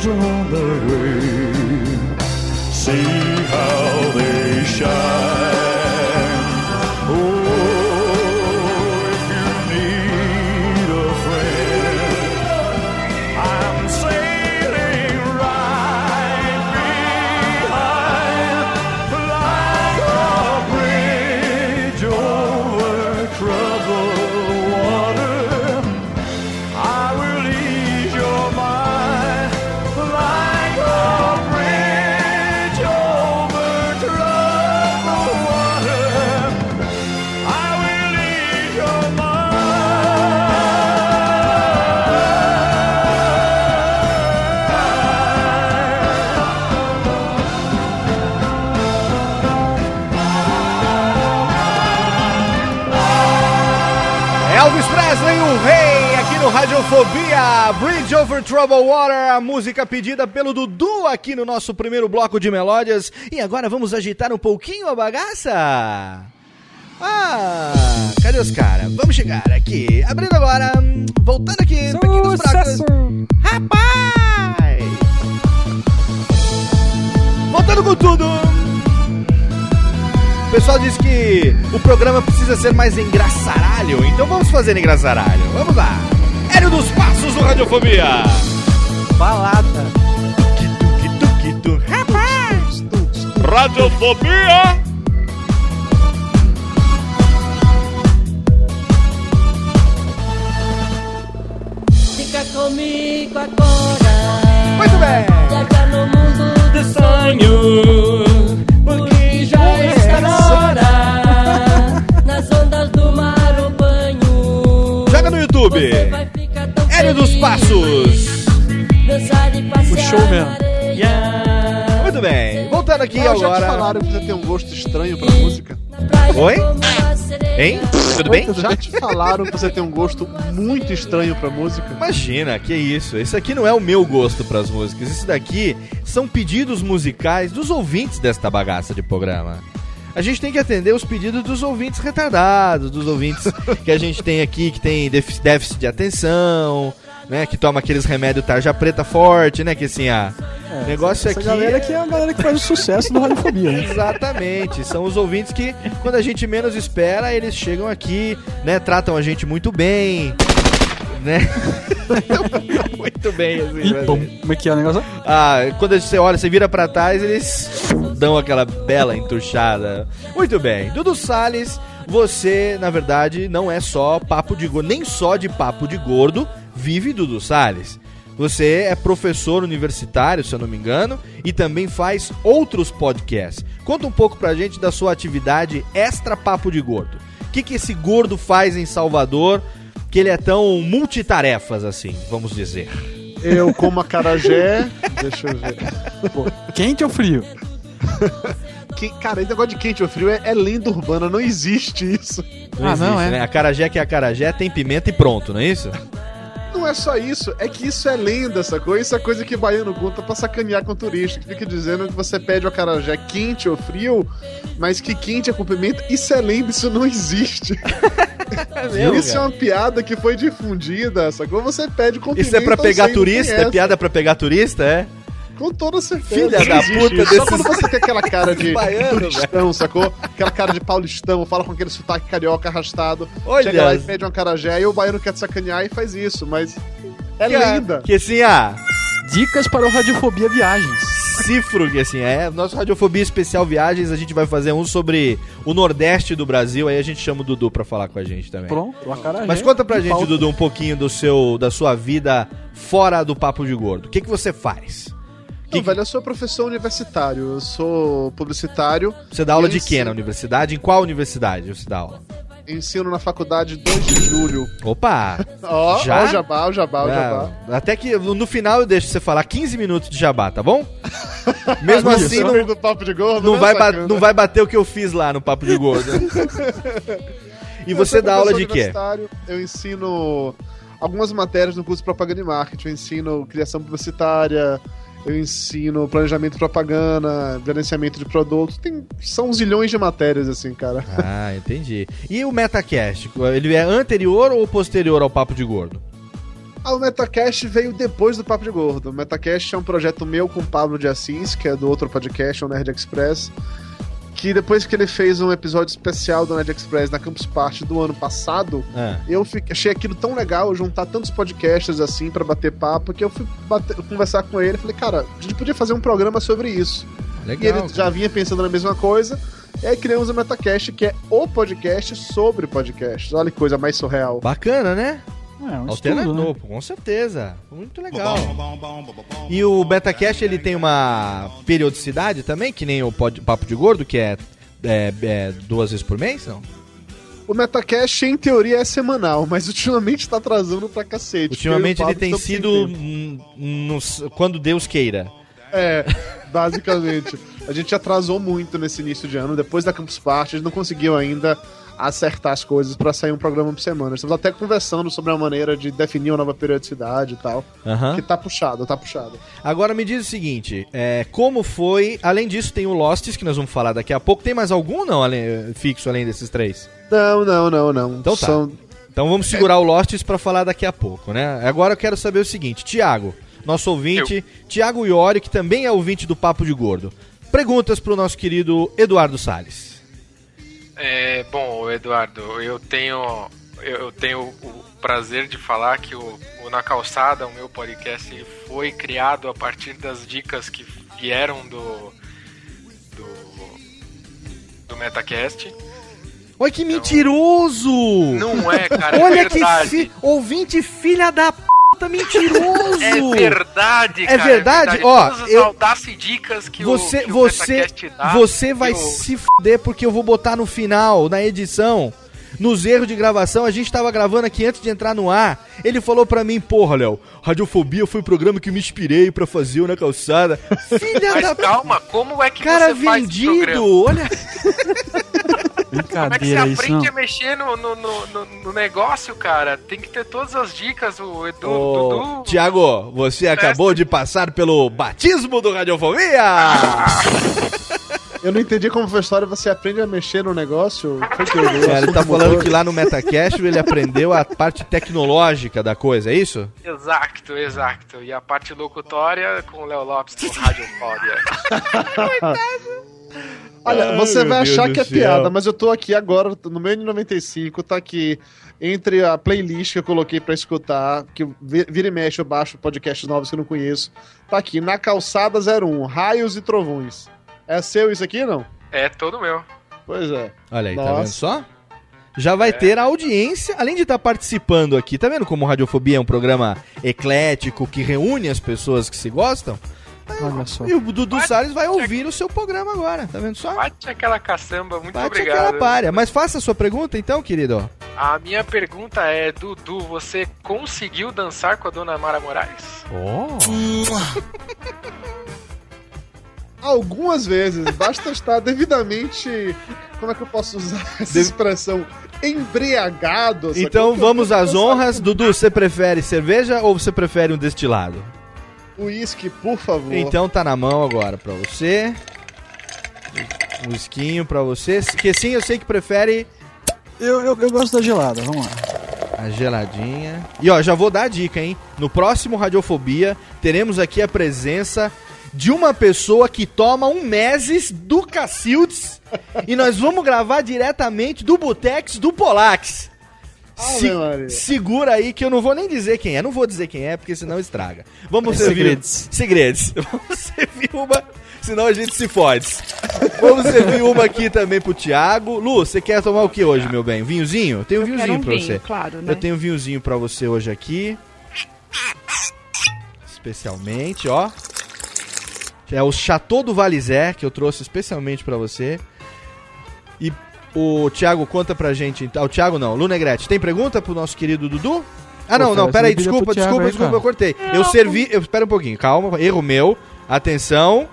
stronger no Radiofobia, Bridge Over Troubled Water, a música pedida pelo Dudu aqui no nosso primeiro bloco de melódias. E agora vamos agitar um pouquinho a bagaça. Ah, cadê os caras? Vamos chegar aqui, abrindo agora, voltando aqui, pequenos blocos. Rapaz! Voltando com tudo. O pessoal diz que o programa precisa ser mais engraçaralho, então vamos fazer engraçaralho. Vamos lá. Hélio dos Passos do Radiofobia. Balada. Rapaz! Radiofobia! Fica comigo agora. Muito bem. Viaja no mundo dos sonhos. Porque já está na hora. Nas ondas do mar o banho. Joga no YouTube. Dos Passos. O show areia. Muito bem. Voltando aqui Ah, já te agora. falaram que você tem um gosto estranho pra música? Oi? Hein? Tudo bem? Já te falaram que você tem um gosto muito estranho pra música? Imagina, que isso. Esse aqui não é o meu gosto pras músicas. Esse daqui são pedidos musicais dos ouvintes desta bagaça de programa. A gente tem que atender os pedidos dos ouvintes retardados, dos ouvintes <laughs> que a gente tem aqui, que tem défic- déficit de atenção, né? Que toma aqueles remédios tarja preta forte, né? Que assim, ah, o negócio essa aqui. galera que é a galera que faz o sucesso do Radiofobia. né? Exatamente, são os ouvintes que, quando a gente menos espera, eles chegam aqui, né? Tratam a gente muito bem, né? <laughs> muito bem, assim. E mas- bom, como é que é o negócio? Ah, quando você olha, você vira pra trás, eles dão aquela bela entuchada. Muito bem. Dudu Salles, você, na verdade, não é só papo de gordo, nem só de papo de gordo vive Dudu Salles. Você é professor universitário, se eu não me engano, e também faz outros podcasts. Conta um pouco pra gente da sua atividade extra papo de gordo. O que, que esse gordo faz em Salvador que ele é tão multitarefas assim, vamos dizer? Eu como acarajé. Deixa eu ver. Quente ou frio? Que, cara, esse negócio de quente ou frio é, é lenda urbana, não existe isso. Não existe, né? Acarajé que é acarajé, tem pimenta e pronto, não é isso? Não é só isso, é que isso é lenda, sacou? Isso é coisa que baiano conta pra sacanear com o turista, que fica dizendo que você pede o acarajé quente ou frio, mas que quente é com pimenta. Isso é lenda, isso não existe. <laughs> mesmo, isso é cara? uma piada que foi difundida, sacou? Você pede com Isso é pra pegar turista? É piada pra pegar turista, é? Com toda certeza. Filha da puta isso. desses- Só quando você tem aquela cara de <laughs> Baiano, turistão, sacou? Aquela cara de paulistão, fala com aquele sotaque carioca arrastado. Olha. Chega lá e pede um acarajé e o baiano quer te sacanear e faz isso, mas é Que- lenda. Que assim, ah, Dicas para o Radiofobia Viagens. cifro que assim, é. Nosso Radiofobia Especial Viagens, a gente vai fazer um sobre o Nordeste do Brasil, aí a gente chama o Dudu pra falar com a gente também. Pronto, acarajé. Mas conta pra gente, pauta. Dudu, um pouquinho do seu, da sua vida fora do Papo de Gordo. O que, que você faz? Não, velho, eu sou professor universitário, eu sou publicitário. Você dá aula de quê na universidade? Em qual universidade você dá aula? Ensino na faculdade 2 de julho. Opa! <laughs> Ó, Já? ó o jabá, o jabá, o jabá. Até que no final eu deixo você falar 15 minutos de jabá, tá bom? Mesmo <laughs> assim, não, gordo, não, né, vai não vai bater o que eu fiz lá no Papo de Gordo. <laughs> e você dá aula de quê? Eu ensino algumas matérias no curso de propaganda e marketing. Eu ensino criação publicitária, eu ensino planejamento de propaganda, gerenciamento de produtos. Tem, são zilhões de matérias, assim, cara. Ah, entendi. E o Metacast? Ele é anterior ou posterior ao Papo de Gordo? Ah, o Metacast veio depois do Papo de Gordo. O Metacast é um projeto meu com o Pablo de Assis, que é do outro podcast, o Nerd Express. Que depois que ele fez um episódio especial do Nerd Express na Campus Party do ano passado, Ah. eu fiquei- achei aquilo tão legal, juntar tantos podcasts assim pra bater papo, que eu fui bater- conversar com ele e falei, cara, a gente podia fazer um programa sobre isso. Legal, e ele já vinha pensando na mesma coisa, e aí criamos o Metacast, que é o podcast sobre podcasts. Olha que coisa mais surreal. Bacana, né? É, um Alternador, estudo, né? com certeza. Muito legal. E o Betacast ele tem uma periodicidade também, que nem o Papo de Gordo, que é, é- é duas vezes por mês, não? O Metacast, em teoria, é semanal, mas ultimamente tá atrasando pra cacete. Ultimamente ele tem sem sido nos- quando Deus queira. É, basicamente. A gente atrasou muito nesse início de ano. Depois da Campus Party, a gente não conseguiu ainda acertar as coisas pra sair um programa por semana. Estamos até conversando sobre a maneira de definir uma nova periodicidade e tal. Aham. Que tá puxado, tá puxado. Agora me diz o seguinte, é, como foi... Além disso tem o Losts, que nós vamos falar daqui a pouco. Tem mais algum não além, fixo além desses três? Não, não, não, não. Então tá. São- Então vamos segurar o Losts pra falar daqui a pouco, né? Agora eu quero saber o seguinte, Tiago, nosso ouvinte, Tiago Iori, que também é ouvinte do Papo de Gordo. Perguntas pro nosso querido Eduardo Salles. É, bom, Eduardo, eu tenho eu tenho o prazer de falar que o, o Na Calçada, o meu podcast, foi criado a partir das dicas que vieram do do, do Metacast. Olha que mentiroso! Não é, cara, é Olha que fi... ouvinte filha da puta mentiroso! É verdade, É cara. verdade? Ó, Todas eu- audácias dicas que Você, o, que o você, Metacast dá, você vai eu- se fuder porque eu vou botar no final, na edição, nos erros de gravação. A gente tava gravando aqui antes de entrar no ar. Ele falou pra mim, porra, Léo, Radiofobia foi o programa que me inspirei pra fazer o na calçada. <laughs> Filha Mas da calma, como é que cara você faz esse vendido, programa? olha. <laughs> Como é que você Brincadeira isso, aprende não. a mexer no, no, no, no- negócio, cara? Tem que ter todas as dicas, o Edu, Ô, Dudu. Tiago, você acabou de passar pelo batismo do Radiofobia! Eu não entendi como foi a história. Você aprende a mexer no negócio? Foi que eu É, ele tá falando que lá no Metacast ele aprendeu a parte tecnológica da coisa, é isso? Exato, exato. E a parte locutória com o Léo Lopes do Radiofobia. <laughs> Olha, Ai, você vai Deus achar que é céu. piada, mas eu tô aqui agora, no meu N95, tá aqui entre a playlist que eu coloquei pra escutar, que vi- vira e mexe eu baixo podcasts novos que eu não conheço. Tá aqui, na calçada 01, Raios e Trovões. É seu isso aqui, não? é todo meu. Pois é. Olha aí, tá Nossa. vendo só? Já vai ter a audiência, além de estar participando aqui, tá vendo como Radiofobia é um programa eclético que reúne as pessoas que se gostam? Olha só. E o Dudu Salles vai ouvir o seu programa agora, tá vendo só? Bate aquela caçamba, muito Bate obrigado. aquela párea. Mas faça a sua pergunta então, querido. A minha pergunta é, Dudu, você conseguiu dançar com a dona Mara Moraes? Oh. <laughs> Algumas vezes, basta estar devidamente. Como é que eu posso usar essa expressão? Embriagado. Então vamos às honras. Dudu, você prefere cerveja ou você prefere um destilado? Uísque, por favor. Então tá na mão agora pra você. Um esquinho pra você. Que sim, eu sei que prefere Eu, eu, eu gosto da gelada, vamos lá. a geladinha. E ó, já vou dar a dica, hein? No próximo Radiofobia, teremos aqui a presença de uma pessoa que toma um meses do Cacildes e nós vamos gravar diretamente do Botex do Polax. Se- Maria. segura aí que eu não vou nem dizer quem é. Não vou dizer quem é, porque senão estraga. Vamos É servir. segredos. Segredos. <laughs> Vamos servir uma, senão a gente se fode. Vamos servir uma aqui também pro Thiago. Lu, você quer tomar o que hoje, meu bem? Vinhozinho? Tem um vinhozinho um pra vinho, você. claro, né? Eu tenho um vinhozinho pra você hoje aqui. Especialmente, ó. Que é o Chateau do Valizé, que eu trouxe especialmente pra você. E o Thiago conta pra gente. então- Ah, o Thiago não, Lu Negrete. Tem pergunta pro nosso querido Dudu? Ah, não, Pô, não, cara, pera aí, você pediu desculpa, Thiago desculpa, aí, desculpa, eu cortei. Eu servi. Eu, espera um pouquinho, calma, erro meu. Atenção.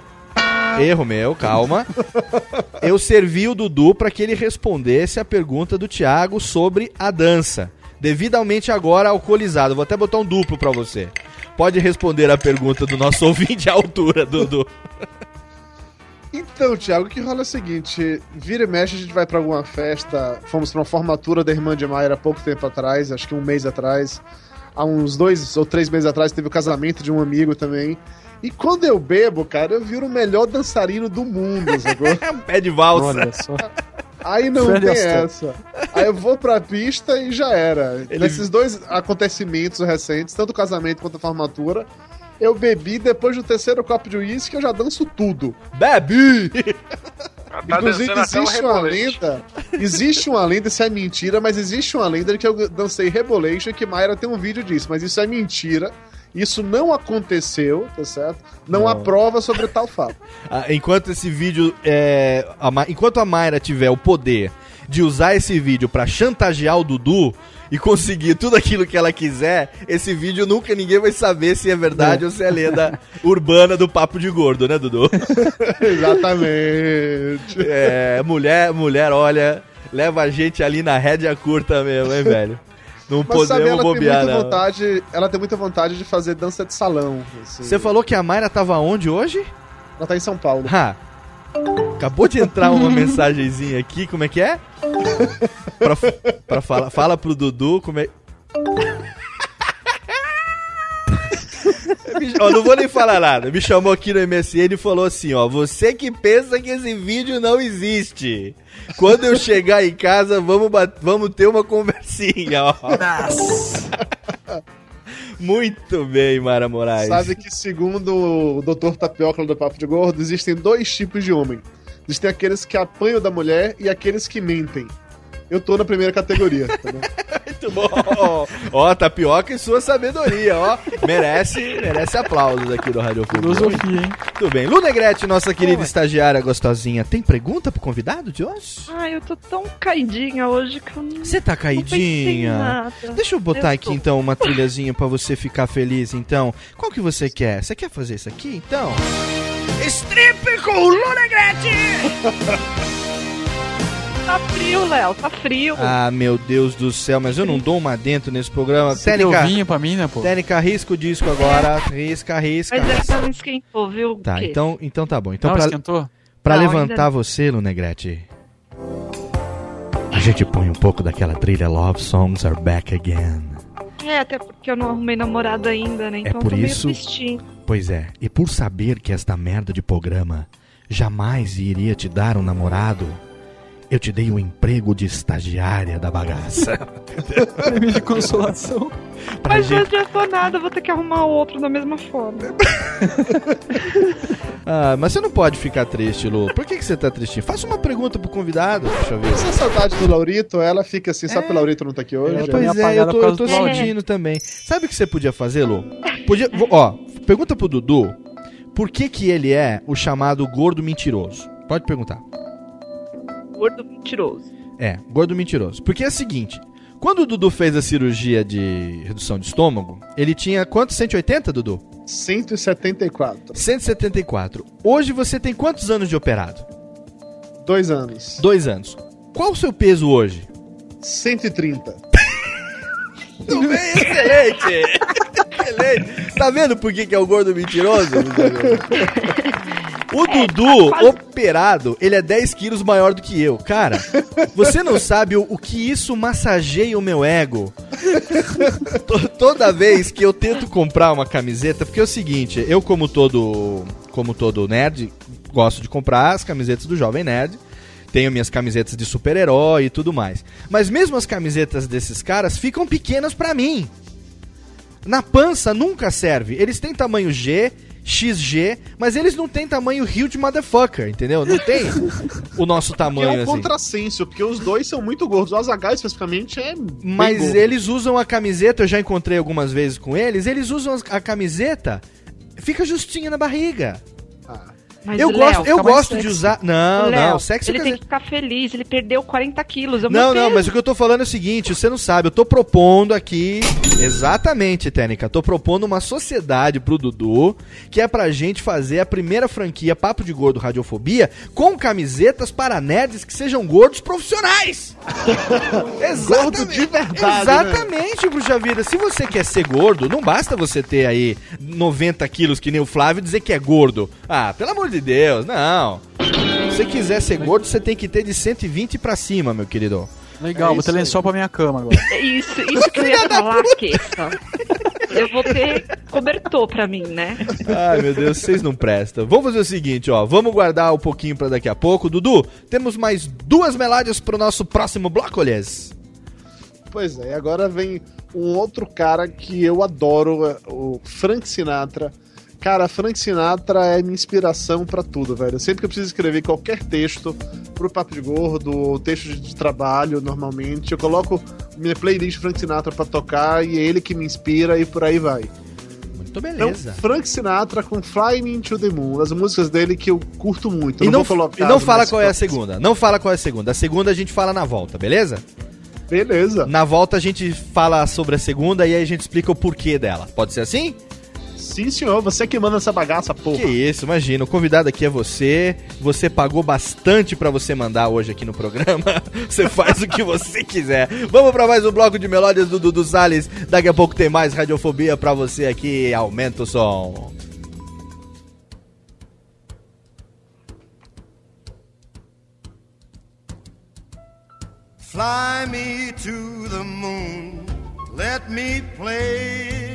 Erro meu, calma. <laughs> Eu servi o Dudu pra que ele respondesse a pergunta do Thiago sobre a dança. Devidamente agora alcoolizado. Vou até botar um duplo pra você. Pode responder a pergunta do nosso <laughs> ouvinte à altura, Dudu. Então, Thiago, o que rola é o seguinte: vira e mexe, a gente vai pra alguma festa. Fomos pra uma formatura da irmã de Mayra há pouco tempo atrás, acho que um mês atrás. Há uns dois ou três meses atrás teve o casamento de um amigo também. E quando eu bebo, cara, eu viro o melhor dançarino do mundo, sacou? <laughs> Pé de valsa. Olha só. Aí não Fred tem essa. Aí eu vou pra pista e já era. Nesses dois acontecimentos recentes, tanto o casamento quanto a formatura, eu bebi depois do terceiro copo de uísque eu já danço tudo. Bebi! Tá Inclusive, existe uma lenda. Existe uma lenda, isso é mentira, mas existe uma lenda de que eu dancei Rebolation e que Mayra tem um vídeo disso, mas isso é mentira. Isso não aconteceu, tá certo? Não, há Não. prova sobre tal fato. <laughs> Ah, enquanto esse vídeo é, a Ma- enquanto a Mayra tiver o poder de usar esse vídeo pra chantagear o Dudu e conseguir tudo aquilo que ela quiser, esse vídeo nunca ninguém vai saber se é verdade ou se é lenda <laughs> urbana do papo de gordo, né, Dudu? <laughs> Exatamente. É, mulher, mulher, olha, leva a gente ali na rédea curta mesmo, hein, velho? Não Mas sabe, podemos ela tem bobear, muita não. vontade. Ela tem muita vontade de fazer dança de salão. assim. Você falou que a Mayra tava onde hoje? Ela tá em São Paulo. Acabou de entrar uma <laughs> mensagenzinha aqui, como é que é? Pra, pra falar, fala pro Dudu como é. <laughs> Ó, não vou nem falar nada. Me chamou aqui no MSN e falou assim: ó, você que pensa que esse vídeo não existe. Quando eu chegar em casa, vamos, bat- vamos ter uma conversinha, ó. <laughs> Muito bem, Mara Moraes. Sabe que, segundo o Dr. Tapioca do Papo de Gordo, existem dois tipos de homem. Existem aqueles que apanham da mulher e aqueles que mentem. Eu tô na primeira categoria, tá bom? <laughs> Muito bom. Ó, tapioca e sua sabedoria, ó. Merece, merece aplausos aqui do Radiofobia. Filosofia, hein? Tudo bem. Lu Negrete, nossa querida estagiária gostosinha, tem pergunta pro convidado de hoje? Ai, eu tô tão caidinha hoje que eu não. Você tá caidinha? Deixa eu botar Eu aqui tô. então uma <laughs> trilhazinha pra você ficar feliz, então. Qual que você quer? Você quer fazer isso aqui, então? Strip com o Lu Negrete! Tá frio, Léo, tá frio. Ah, meu Deus do céu, mas eu não dou uma dentro nesse programa. Você deu Técnica, vinho pra mim, né, pô? Técnica, risca o disco agora. Risca, risca. Mas essa não esquentou, viu? Tá, então, então tá bom. Então Não, pra, esquentou? pra Não, levantar ainda você, Lunegrete, a gente põe um pouco daquela trilha Love Songs Are Back Again. É, até porque eu não arrumei namorado ainda, né? Então por eu tô isso- meio tristinho. Pois é, e por saber que esta merda de programa jamais iria te dar um namorado, eu te dei o emprego de estagiária da bagaça. <laughs> Prêmio de consolação. pra Mas não gente... adiantou nada, vou ter que arrumar outro da mesma forma. <laughs> Ah, mas você não pode ficar triste, Lu. Por que, que você tá tristinho? Faça uma pergunta pro convidado, deixa eu ver. Essa saudade do Laurito, ela fica assim, sabe que o Laurito não tá aqui hoje? É, Pois é, eu tô, eu tô sentindo também. Sabe o que você podia fazer, Lu? Podia, ó, pergunta pro Dudu por que que ele é o chamado gordo mentiroso? Pode perguntar. Gordo mentiroso. É, gordo mentiroso. Porque é o seguinte, quando o Dudu fez a cirurgia de redução de estômago, ele tinha quantos? 180, Dudu? 174. 174. Hoje você tem quantos anos de operado? Dois anos. Dois anos. Qual o seu peso hoje? 130. Tudo bem, excelente! <laughs> excelente! Tá vendo por que, que é o gordo mentiroso? <laughs> O Dudu, operado, ele é 10 quilos maior do que eu. Cara, você não sabe o, o que isso massageia o meu ego. To- toda vez que eu tento comprar uma camiseta, porque é o seguinte, eu como todo, como todo nerd, gosto de comprar as camisetas do Jovem Nerd. Tenho minhas camisetas de super-herói e tudo mais. Mas mesmo as camisetas desses caras ficam pequenas pra mim. Na pança nunca serve. Eles têm tamanho G, XG, mas eles não têm tamanho huge motherfucker, entendeu? Não tem <laughs> o nosso Que é tamanho um assim. contrassenso, porque os dois são muito gordos. O Azaghal, especificamente, é Mas eles usam a camiseta, eu já encontrei algumas vezes com eles, eles usam a camiseta, fica justinha na barriga. Mas eu o gosto, Léo, eu gosto de usar. Não, O Léo, não, sexy Ele quer tem dizer- que ficar feliz, ele perdeu 40 quilos. O Não, não, mas o que eu tô falando é o seguinte, você não sabe, eu tô propondo aqui, exatamente, Tênica, tô propondo uma sociedade pro Dudu, que é pra gente fazer a primeira franquia Papo de Gordo Radiofobia com camisetas para nerds que sejam gordos profissionais. <laughs> Gordo de verdade, né? Exatamente, Bruxa Vida. Se você quer ser gordo, não basta você ter aí 90 quilos que nem o Flávio e dizer que é gordo. Ah, pelo amor de Deus, não. Se você quiser ser gordo, você tem que ter de 120 pra cima, meu querido. Legal, É vou ter isso aí. lençol pra minha cama agora. É Isso, isso que eu ia falar, Kefa. Eu vou ter cobertor pra mim, né? Ai, meu Deus, vocês não prestam. Vamos fazer o seguinte, ó. Vamos guardar um pouquinho pra daqui a pouco. Dudu, temos mais duas melódias pro nosso próximo bloco, aliás. Pois é, agora vem um outro cara que eu adoro, é o Frank Sinatra. Cara, Frank Sinatra é minha inspiração pra tudo, velho. Sempre que eu preciso escrever qualquer texto pro Papo de Gordo ou texto de- trabalho, normalmente, eu coloco minha playlist Frank Sinatra pra tocar e é ele que me inspira e por aí vai. Muito Então, beleza. Frank Sinatra com Fly Me Into the Moon, as músicas dele que eu curto muito. Eu E não, colocar e não fala qual é a segunda. Não fala qual é a segunda. A segunda a gente fala na volta, beleza? Beleza. Na volta a gente fala sobre a segunda e aí a gente explica o porquê dela. Pode ser assim? Sim, senhor, você que manda essa bagaça, porra. Que isso, imagina. O convidado aqui é você. Você pagou bastante pra você mandar hoje aqui no programa. <laughs> Você faz o que você quiser. Vamos pra mais um bloco de melódias do Dudu Salles. Daqui a pouco tem mais radiofobia pra você aqui. Aumenta o som. Fly me to the moon, let me play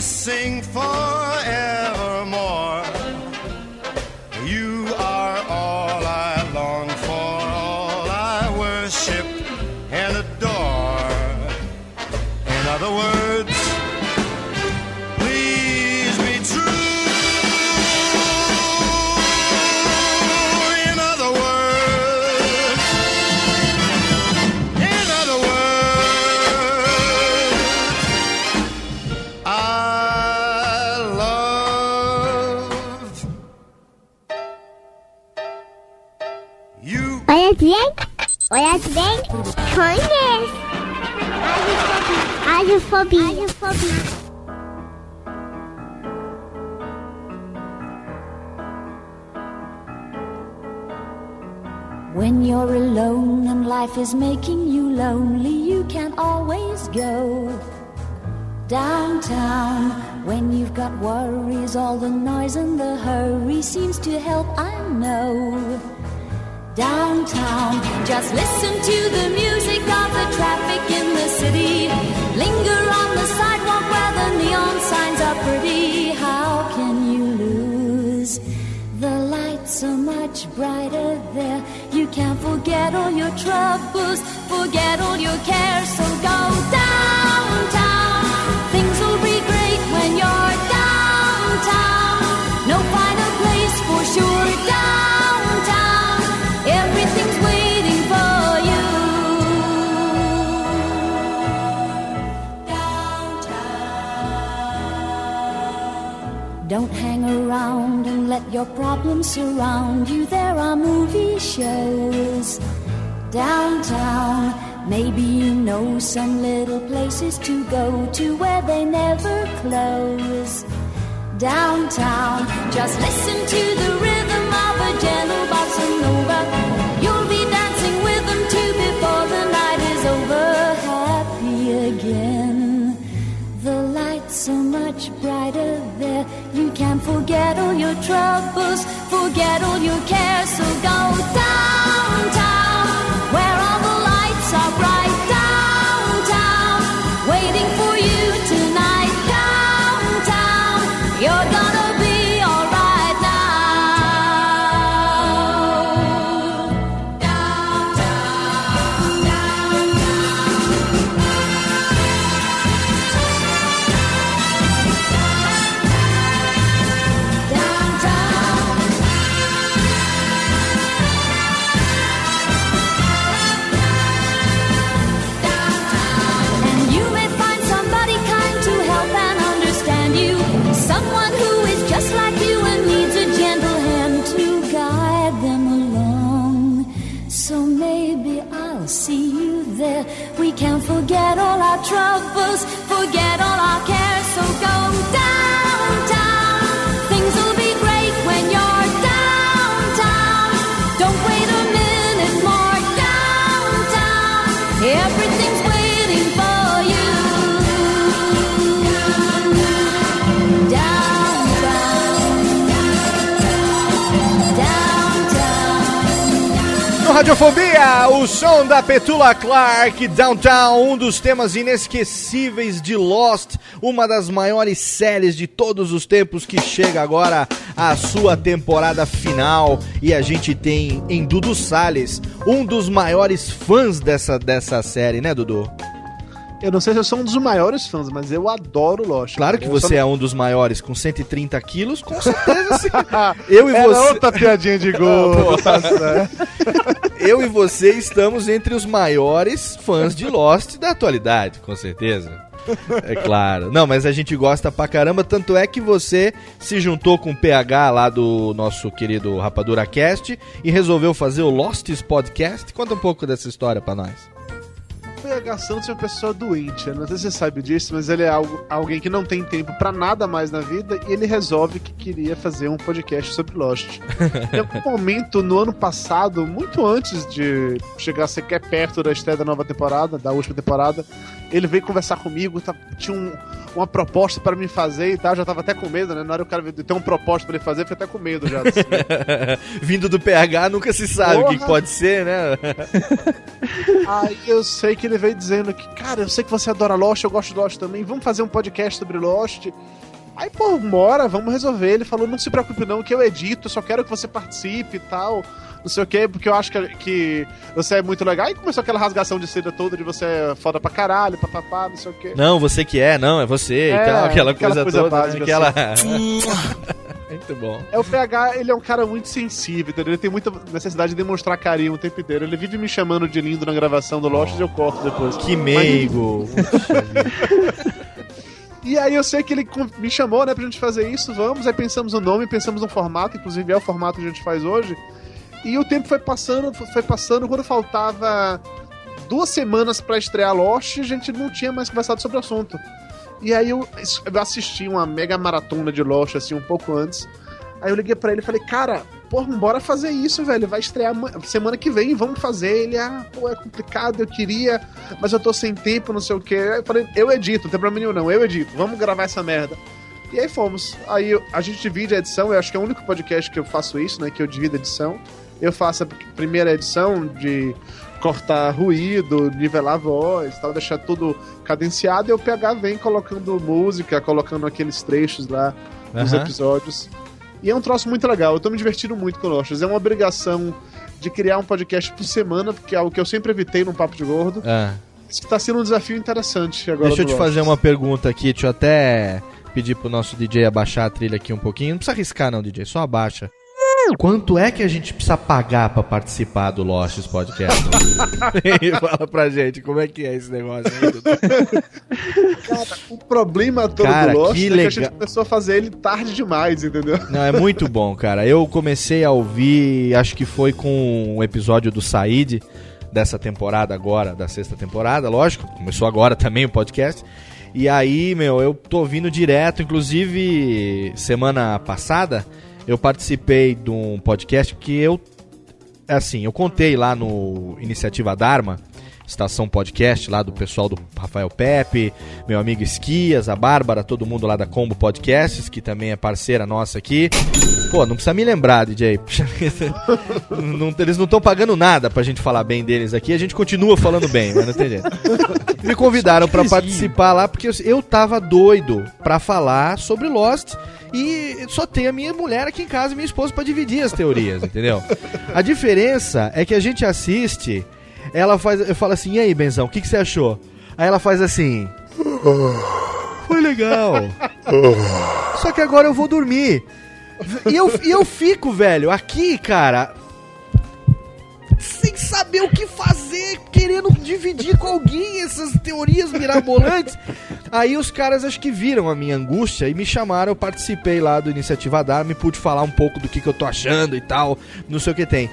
sing forevermore. When you're alone and life is making you lonely, you can always go downtown. When you've got worries, all the noise and the hurry seems to help, I know. Downtown, just listen to the music of the traffic in the city. Linger on the sidewalk where the neon signs are pretty. How can you lose? The lights are much brighter there. You can't forget all your troubles, forget all your cares. So go downtown. Around and let your problems surround you. There are movie shows downtown. Maybe you know some little places to go to where they never close. Downtown, just listen to the rhythm of a gentle bossa nova. There. You can forget all your troubles, forget all your cares. So go downtown, So maybe I'll see you there. We can forget all our troubles, forget all our cares. So go Radiofobia, o som da Petula Clark, Downtown, um dos temas inesquecíveis de Lost, uma das maiores séries de todos os tempos que chega agora à sua temporada final. E a gente tem em Dudu Salles, um dos maiores fãs dessa, dessa série, né, Dudu? Eu não sei se eu sou um dos maiores fãs, mas eu adoro Lost. Claro que Eu você só- é um dos maiores, com 130 quilos, com <laughs> certeza sim. Eu e Era você. outra piadinha de <laughs> Pô. <laughs> Eu e você estamos entre os maiores fãs de Lost da atualidade, com certeza. É claro. Não, mas a gente gosta pra caramba, tanto é que você se juntou com o PH lá do nosso querido Rapadura Cast e resolveu fazer o Losts Podcast. Conta um pouco dessa história pra nós. PH Santos é uma pessoa doente, eu não sei se você sabe disso, mas ele é algo- alguém que não tem tempo pra nada mais na vida e ele resolve que queria fazer um podcast sobre Lost. <laughs> em algum momento, no ano passado, muito antes de chegar sequer perto da estreia da nova temporada, da última temporada, ele veio conversar comigo, tá- tinha um- uma proposta pra me fazer e tal, eu já tava até com medo, né? Na hora que o cara ter uma proposta pra ele fazer, fiquei até com medo já. <laughs> Vindo do PH, nunca se sabe o que pode ser, né? <laughs> Aí eu sei que ele veio dizendo que, cara, eu sei que você adora Lost, eu gosto de Lost também, vamos fazer um podcast sobre Lost. Aí, pô, bora, vamos resolver. Ele falou, não se preocupe não, que eu edito, eu só quero que você participe e tal. Não sei o quê, porque eu acho que, que você é muito legal. Aí começou aquela rasgação de seda toda de você é foda pra caralho, papapá, não sei o quê. Não, você que é, não, é você É, e tal, aquela, aquela coisa, coisa toda, né? básica, aquela... assim. <laughs> Muito bom. É o PH, ele é um cara muito sensível, entendeu? Ele tem muita necessidade de demonstrar carinho o tempo inteiro. Ele vive me chamando de lindo na gravação do Lost e eu corto depois. Que Mas- meigo. <laughs> E aí eu sei que ele me chamou, né, pra gente fazer isso, vamos. Aí pensamos no nome, pensamos no formato, inclusive é o formato que a gente faz hoje. E o tempo foi passando, foi passando, quando faltava duas semanas pra estrear Lost, a gente não tinha mais conversado sobre o assunto. E aí eu, assisti uma mega maratona de Lost, assim, um pouco antes. Aí eu liguei pra ele e falei, cara, porra, bora fazer isso, velho. Vai estrear ma- semana que vem, vamos fazer. Ele, ah, pô, é complicado, eu queria, mas eu tô sem tempo, não sei o quê. Aí eu falei, eu edito, não tem problema nenhum, não, eu edito, vamos gravar essa merda. E aí fomos. Aí a gente divide a edição, eu acho que é o único podcast que eu faço isso, né? Que eu divido a edição. Eu faço a primeira edição de cortar ruído, nivelar a voz, tal, deixar tudo cadenciado, e o PH vem colocando música, colocando aqueles trechos lá Aham. episódios. E é um troço muito legal, eu tô me divertindo muito com Lostas. É uma obrigação de criar um podcast por semana, porque é algo que eu sempre evitei no Papo de Gordo. Ah. Isso tá sendo um desafio interessante agora. Deixa eu te fazer uma pergunta aqui, deixa eu até pedir pro nosso DJ abaixar a trilha aqui um pouquinho. Não precisa arriscar não, DJ, só abaixa. Quanto é que a gente precisa pagar pra participar do Lost Podcast? <laughs> Fala pra gente, como é que é esse negócio aí, Dudu? O problema todo Cara, do Lost que é que a legal. gente começou a fazer ele tarde demais, entendeu? Não, é muito bom, cara. Eu comecei a ouvir, acho que foi com um episódio do Said, dessa temporada agora, da sexta temporada, lógico. Começou agora também o podcast. E aí, meu, eu tô ouvindo direto. Inclusive, semana passada, eu participei de um podcast que eu. Assim, eu contei lá no Iniciativa Dharma, estação podcast lá do pessoal do Rafael Pepe, meu amigo Esquias, a Bárbara, todo mundo lá da Combo Podcasts, que também é parceira nossa aqui. Pô, não precisa me lembrar, DJ. <laughs> Não- eles não estão pagando nada pra gente falar bem deles aqui, a gente continua falando bem, mas não tem jeito. Me convidaram pra participar lá porque eu, tava doido pra falar sobre Lost e só tem a minha mulher aqui em casa e minha esposa pra dividir as teorias, entendeu? A diferença é que a gente assiste, ela faz, eu falo assim: "E aí, Benzão, o que que você achou?" Aí ela faz assim: "Foi legal." Só que agora eu vou dormir. E eu, e eu fico, velho, aqui, cara, sem saber o que fazer, querendo dividir com alguém essas teorias mirabolantes. Aí os caras acho que viram a minha angústia e me chamaram, eu participei lá do Iniciativa Dharma e pude falar um pouco do que, que eu tô achando e tal, não sei o que tem.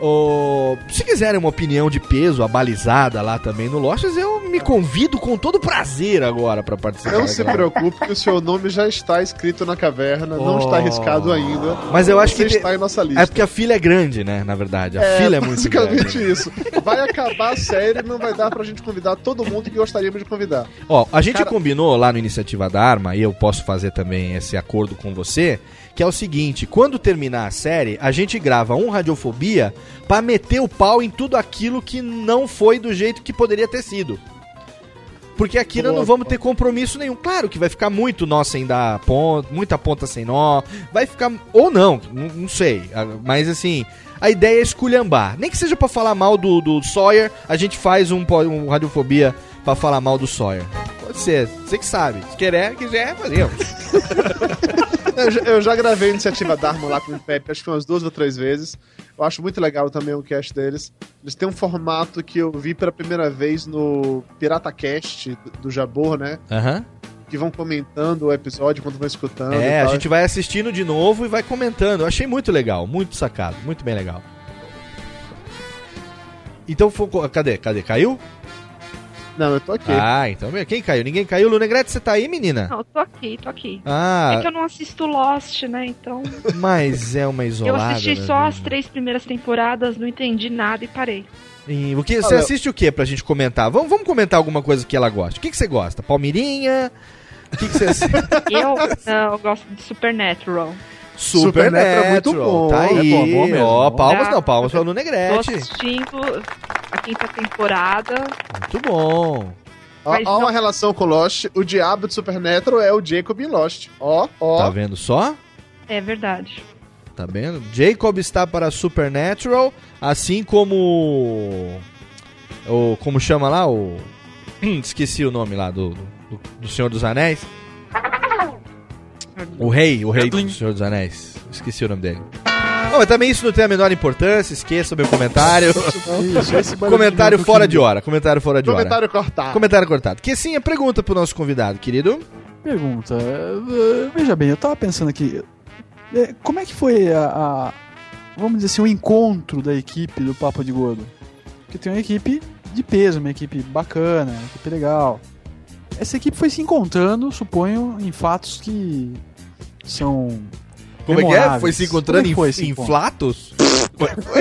Ô, se quiserem uma opinião de peso, abalizada lá também no Lostas, eu me convido com todo prazer agora pra participar. Não se preocupe que o seu nome já está escrito na caverna, não Oh. está arriscado ainda. Mas eu acho que te- está em nossa lista. É porque a fila é grande, né? Na verdade, a fila é muito grande. basicamente isso. Vai acabar a série e não vai dar pra gente convidar todo mundo que gostaríamos de convidar. Ó, a gente Cara- combinou lá no Iniciativa da Arma, e eu posso fazer também esse acordo com você, que é o seguinte, quando terminar a série, a gente grava um Radiofobia pra meter o pau em tudo aquilo que não foi do jeito que poderia ter sido. Porque aqui nós não vamos ter compromisso nenhum. Claro que vai ficar muito nó sem dar ponta, muita ponta sem nó. Vai ficar. Ou não, não, sei. Ah, Mas assim, a ideia é esculhambar. Nem que seja pra falar mal do, do Sawyer, a gente faz um, um Radiofobia pra falar mal do Sawyer. Pode ser, você que sabe. Se querer, quiser, fazemos. <laughs> Eu, já- eu já gravei a iniciativa Dharma lá com o Pepe, acho que umas duas ou três vezes. Eu acho muito legal também o cast deles. Eles têm um formato que eu vi pela primeira vez no Pirata Cast do, do Jabor, né? Aham. Que vão comentando o episódio enquanto vão escutando. É, a gente vai assistindo de novo e vai comentando. Eu achei muito legal, muito sacado, muito bem legal. Então, cadê? Cadê? Caiu? Não, eu tô aqui. Ah, então quem caiu? Ninguém caiu. Lunegrete, você tá aí, menina? Não, eu tô aqui, tô aqui. Ah. É que eu não assisto Lost, né? Então. <laughs> Mas é uma eu isolada. assisti né? só as três primeiras temporadas, não entendi nada e parei. E o que, você Olha, assiste o que pra gente comentar? Vamos, vamos comentar alguma coisa que ela gosta. O que, que você gosta? Palmirinha? O que, que você <laughs> assiste? Eu, não, eu gosto de Supernatural. Supernatural, é muito bom. Tá aí, É bom, bom mesmo. ó, palmas Tá. não, palmas pra Tô Lunegrete. assistindo a quinta temporada. Muito bom. Ó, ó não- uma relação com Lost. O diabo de Supernatural é o Jacob em Lost. Ó, ó. Tá vendo só? É verdade. Tá vendo? Jacob está para Supernatural, assim como o como chama lá o <clears throat> esqueci o nome lá do, do, do Senhor dos Anéis. O rei, o rei do Senhor dos Anéis. Esqueci o nome dele. Bom, mas também isso não tem a menor importância, esqueça o meu comentário. <laughs> Isso, comentário fora de hora, comentário fora de hora. Comentário cortado. Comentário cortado. Que sim, é pergunta pro nosso convidado, querido. Pergunta. eh, Veja bem, eu tava pensando aqui. eh, Como é que foi a, a- vamos dizer assim, um encontro da equipe do Papo de Gordo. Porque tem uma equipe de peso, uma equipe bacana, uma equipe legal. Essa equipe foi se encontrando, suponho, em fatos que são. Como é que é? Foi se encontrando é em, foi em flatos?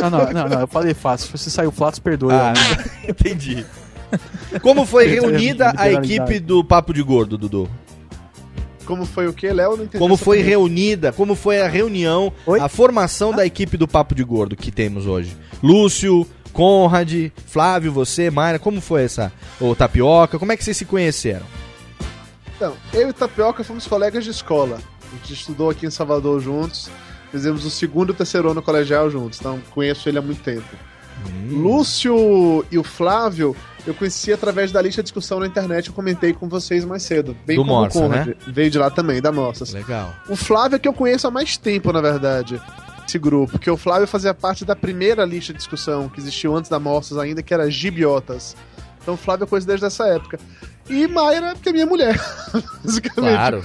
Não, <laughs> não, não, não, eu falei fácil. Se você saiu flatos, perdoe. Ah, né? <laughs> entendi. Como foi <laughs> reunida a equipe do Papo de Gordo, Dudu? Como foi o que, Léo? Não entendi. Como foi pergunta. reunida, como foi a reunião, a formação da equipe do Papo de Gordo que temos hoje? Lúcio, Conrad, Flávio, você, Mayra, como foi essa? O Tapioca, como é que vocês se conheceram? Então, eu e Tapioca fomos colegas de escola. A gente estudou aqui em Salvador juntos. Fizemos o segundo e o terceiro ano colegial juntos. Então, conheço ele há muito tempo. Hum. Lúcio e o Flávio, eu conheci através da lista de discussão na internet. Eu comentei com vocês mais cedo. Bem Do como Morsa, o Conrad. né? Veio de lá também, da Moças. Legal. O Flávio é que eu conheço há mais tempo, na verdade. Esse grupo, porque o Flávio fazia parte da primeira lista de discussão que existiu antes da Moças ainda, que era Gibiotas. Então o Flávio eu conheço desde essa época. E Mayra, que é minha mulher. <laughs> Basicamente. Claro.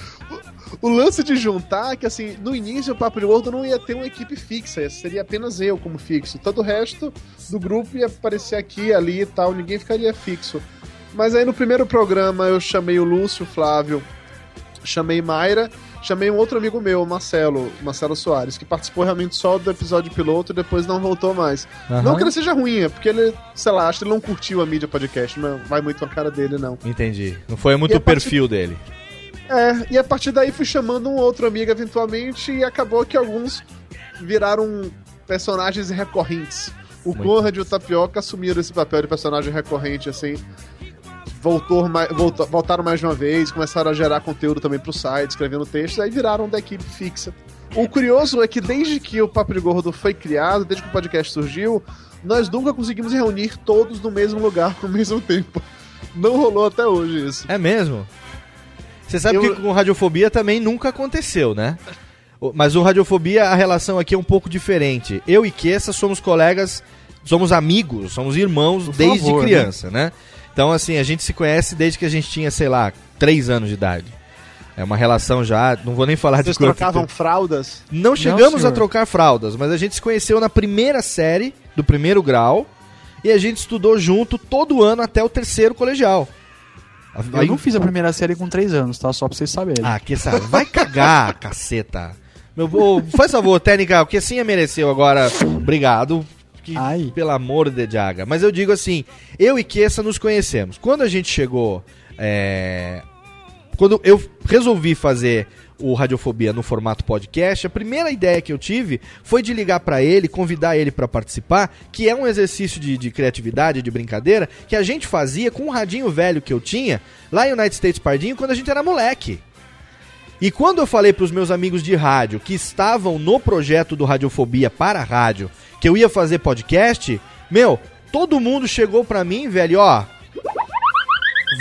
O lance de juntar, que assim, no início o Papo de Gordo não ia ter uma equipe fixa, seria apenas eu como fixo. Todo o resto do grupo ia aparecer aqui, ali e tal, ninguém ficaria fixo. Mas aí no primeiro programa eu chamei o Lúcio, o Flávio, chamei Mayra, chamei um outro amigo meu, o Marcelo, Marcelo Soares, que participou realmente só do episódio piloto e depois não voltou mais. Aham. Não que ele seja ruim, é porque ele, sei lá, acho que ele não curtiu a mídia podcast, não vai muito a cara dele, não. Entendi. Não foi muito o partir- perfil dele. É, e a partir daí fui chamando um outro amigo eventualmente e acabou que alguns viraram personagens recorrentes. O Muito. Conrad e o Tapioca assumiram esse papel de personagem recorrente, assim. Voltou, mai- voltou- voltaram mais de uma vez, começaram a gerar conteúdo também pro site, escrevendo textos, aí viraram da equipe fixa. O curioso é que desde que o Papo de Gordo foi criado, desde que o podcast surgiu, nós nunca conseguimos reunir todos no mesmo lugar ao mesmo tempo. Não rolou até hoje isso. É mesmo? Você sabe Eu- que com Radiofobia também nunca aconteceu, né? Mas o Radiofobia, a relação aqui é um pouco diferente. Eu e Kessa somos colegas, somos amigos, somos irmãos desde favor, criança, né? Então, assim, a gente se conhece desde que a gente tinha, sei lá, 3 anos de idade. É uma relação já, não vou nem falar Vocês de quanto trocavam tempo. fraldas? Não chegamos senhor. a trocar fraldas, mas a gente se conheceu na primeira série do primeiro grau e a gente estudou junto todo ano até o terceiro colegial. Eu não fiz a primeira série com 3 anos, tá? Só pra vocês saberem. Ah, que sabe? Vai cagar, <laughs> caceta. Meu, ô, faz favor, técnica, o que sim mereceu agora. Obrigado. Que, pelo amor de Jaga. Mas eu digo assim, eu e Kessa nos conhecemos. Quando a gente chegou. é, Quando eu resolvi fazer o Radiofobia no formato podcast, a primeira ideia que eu tive foi de ligar pra ele, convidar ele pra participar, que é um exercício de, de criatividade, de brincadeira, que a gente fazia com um radinho velho que eu tinha lá em United States Pardinho quando a gente era moleque. E quando eu falei pros meus amigos de rádio que estavam no projeto do Radiofobia para a rádio, que eu ia fazer podcast, meu, todo mundo chegou pra mim, velho, ó,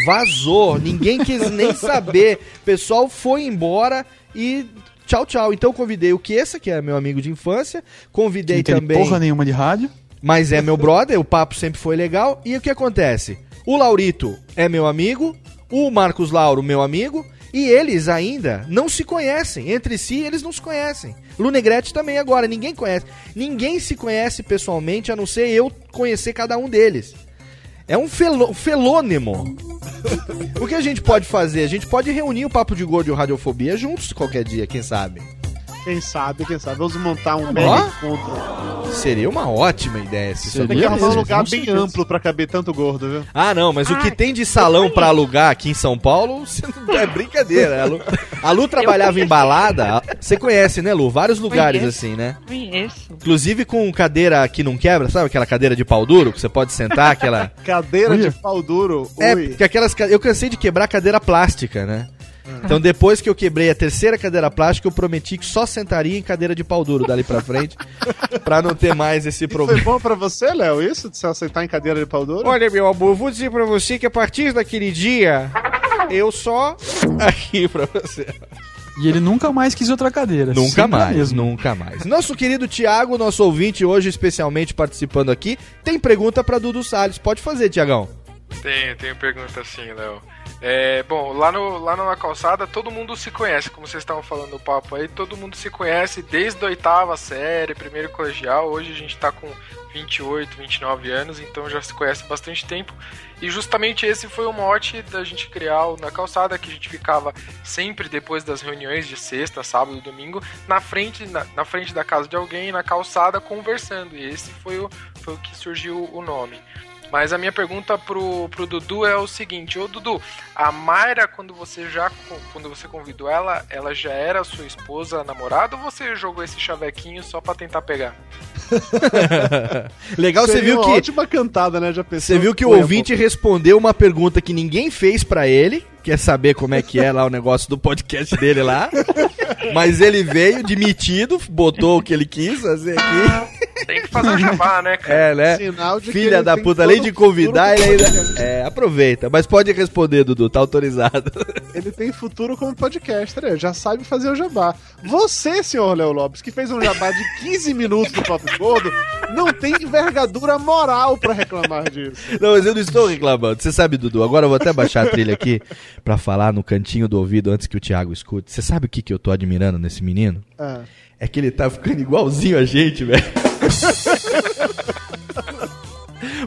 vazou, ninguém quis <laughs> nem saber. O pessoal foi embora e tchau, tchau. Então eu convidei o Kessa, que é meu amigo de infância, convidei Não entende também. porra nenhuma de rádio. Mas é meu brother, o papo sempre foi legal. E o que acontece? O Laurito é meu amigo, o Marcos Lauro, meu amigo, e eles ainda não se conhecem. Entre si, eles não se conhecem. Lunegrete também agora, ninguém conhece. Ninguém se conhece pessoalmente, a não ser eu conhecer cada um deles. É um felo- felônimo. o que a gente pode fazer? A gente pode reunir o Papo de Gordo e o Radiofobia juntos qualquer dia, quem sabe? Quem sabe, quem sabe. Vamos montar um mega encontro. Seria uma ótima ideia se isso Tem que arrumar um lugar bem amplo pra caber tanto gordo, viu? Ah, não, mas o que tem de salão pra alugar aqui em São Paulo <laughs> é brincadeira. A Lu, a Lu trabalhava em balada, você conhece, né, Lu? Vários lugares Conheço. assim, né? Conheço. Inclusive com cadeira que não quebra, sabe aquela cadeira de pau duro que você pode sentar, aquela. <laughs> Cadeira Ui. de pau duro. É, ui. porque aquelas. Eu cansei de quebrar cadeira plástica, né? Então depois que eu quebrei a terceira cadeira plástica, eu prometi que só sentaria em cadeira de pau duro dali pra frente, <laughs> pra não ter mais esse Foi problema. bom pra você, Léo, isso? De se aceitar em cadeira de pau duro? Olha, meu amor, vou dizer pra você que a partir daquele dia, eu só. <laughs> Aqui pra você. E ele nunca mais quis outra cadeira. Nunca mais, mesma. nunca mais. Nosso querido Tiago, nosso ouvinte hoje especialmente participando aqui, tem pergunta pra Dudu Salles. Pode fazer, Tiagão. Tenho, tenho pergunta assim, Léo. É, bom, lá, no, lá na calçada todo mundo se conhece, como vocês estavam falando no papo aí, todo mundo se conhece desde a oitava série, primeiro colegial. Hoje a gente tá com 28, 29 anos, então já se conhece bastante tempo. E justamente esse foi o mote da gente criar o Na Calçada, que a gente ficava sempre depois das reuniões de sexta, sábado domingo, na frente, na, na frente da casa de alguém, na calçada, conversando. E esse foi o, foi o que surgiu o nome. Mas a minha pergunta pro, pro Dudu é o seguinte, ô Dudu, a Mayra, quando você já quando você convidou ela, ela já era sua esposa, namorada, ou você jogou esse chavequinho só pra tentar pegar? <laughs> Legal, você Seria viu uma que ótima cantada, né? Já pensou? Você viu que o ouvinte respondeu uma pergunta que ninguém fez pra ele, quer saber como é que é lá o negócio do podcast dele lá. Mas ele veio demitido, botou o que ele quis fazer aqui. Tem que fazer o jabá, né, cara? É, né? Sinal de que Filha da puta, além de convidar, ele ainda. É, aproveita. Mas pode responder, Dudu, tá autorizado. Ele tem futuro como podcaster, ele já sabe fazer o jabá. Você, senhor Léo Lopes, que fez um jabá de 15 minutos do Papo Gordo, não tem envergadura moral pra reclamar disso. Não, mas eu não estou reclamando. Você sabe, Dudu, agora eu vou até baixar a trilha aqui pra falar no cantinho do ouvido antes que o Thiago escute. Você sabe o que, que eu tô admirando nesse menino? Ah. É que ele tá ficando igualzinho a gente, velho. <laughs>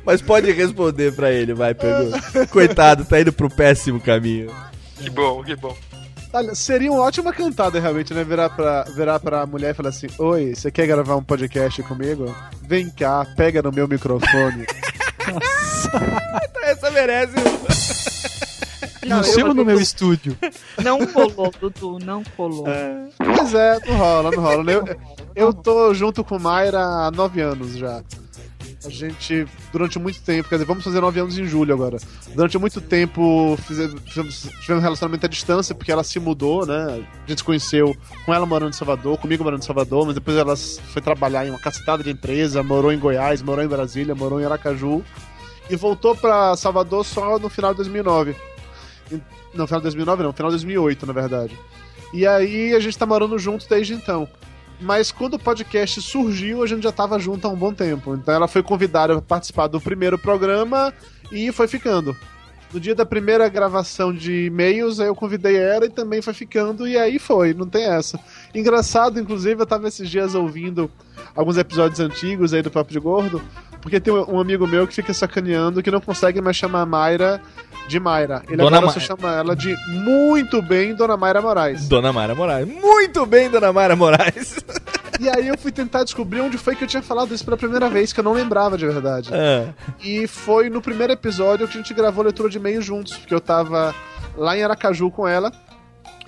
Mas pode responder pra ele, vai, pergunta. Coitado, tá indo pro péssimo caminho. Que bom, que bom. Olha, seria uma ótima cantada realmente, né? Virar pra, virar pra mulher e falar assim: Oi, você quer gravar um podcast comigo? Vem cá, pega no meu microfone. <laughs> Essa merece. Funciona no meu estúdio. <laughs> Não colou, Dudu, não colou. Pois é, não rola, não rola. Eu, eu tô junto com Mayra há nove anos já. A gente, durante muito tempo, quer dizer, vamos fazer nove anos em julho agora. Durante muito tempo fizemos, tivemos um relacionamento à distância, porque ela se mudou, né? A gente se conheceu com ela morando em Salvador, comigo morando em Salvador, mas depois ela foi trabalhar em uma cacetada de empresa, morou em Goiás, morou em Brasília, morou em Aracaju. E voltou pra Salvador só no final de 2009. Não, final de 2009 não, final de 2008, na verdade. E aí a gente tá morando junto desde então. Mas quando o podcast surgiu, a gente já tava junto há um bom tempo. Então ela foi convidada para participar do primeiro programa e foi ficando. No dia da primeira gravação de e-mails, eu convidei ela e também foi ficando, e aí foi, não tem essa. Engraçado, inclusive, eu tava esses dias ouvindo alguns episódios antigos aí do Papo de Gordo, porque tem um amigo meu que fica sacaneando que não consegue mais chamar a Mayra de Mayra. Ele Dona agora Ma- só chama ela de muito bem Dona Mayra Moraes. Dona Mara Moraes. Muito bem, Dona Mara Moraes. E aí eu fui tentar descobrir onde foi que eu tinha falado isso pela primeira vez, que eu não lembrava de verdade. É. E foi no primeiro episódio que a gente gravou leitura de e-mail juntos, porque eu tava lá em Aracaju com ela,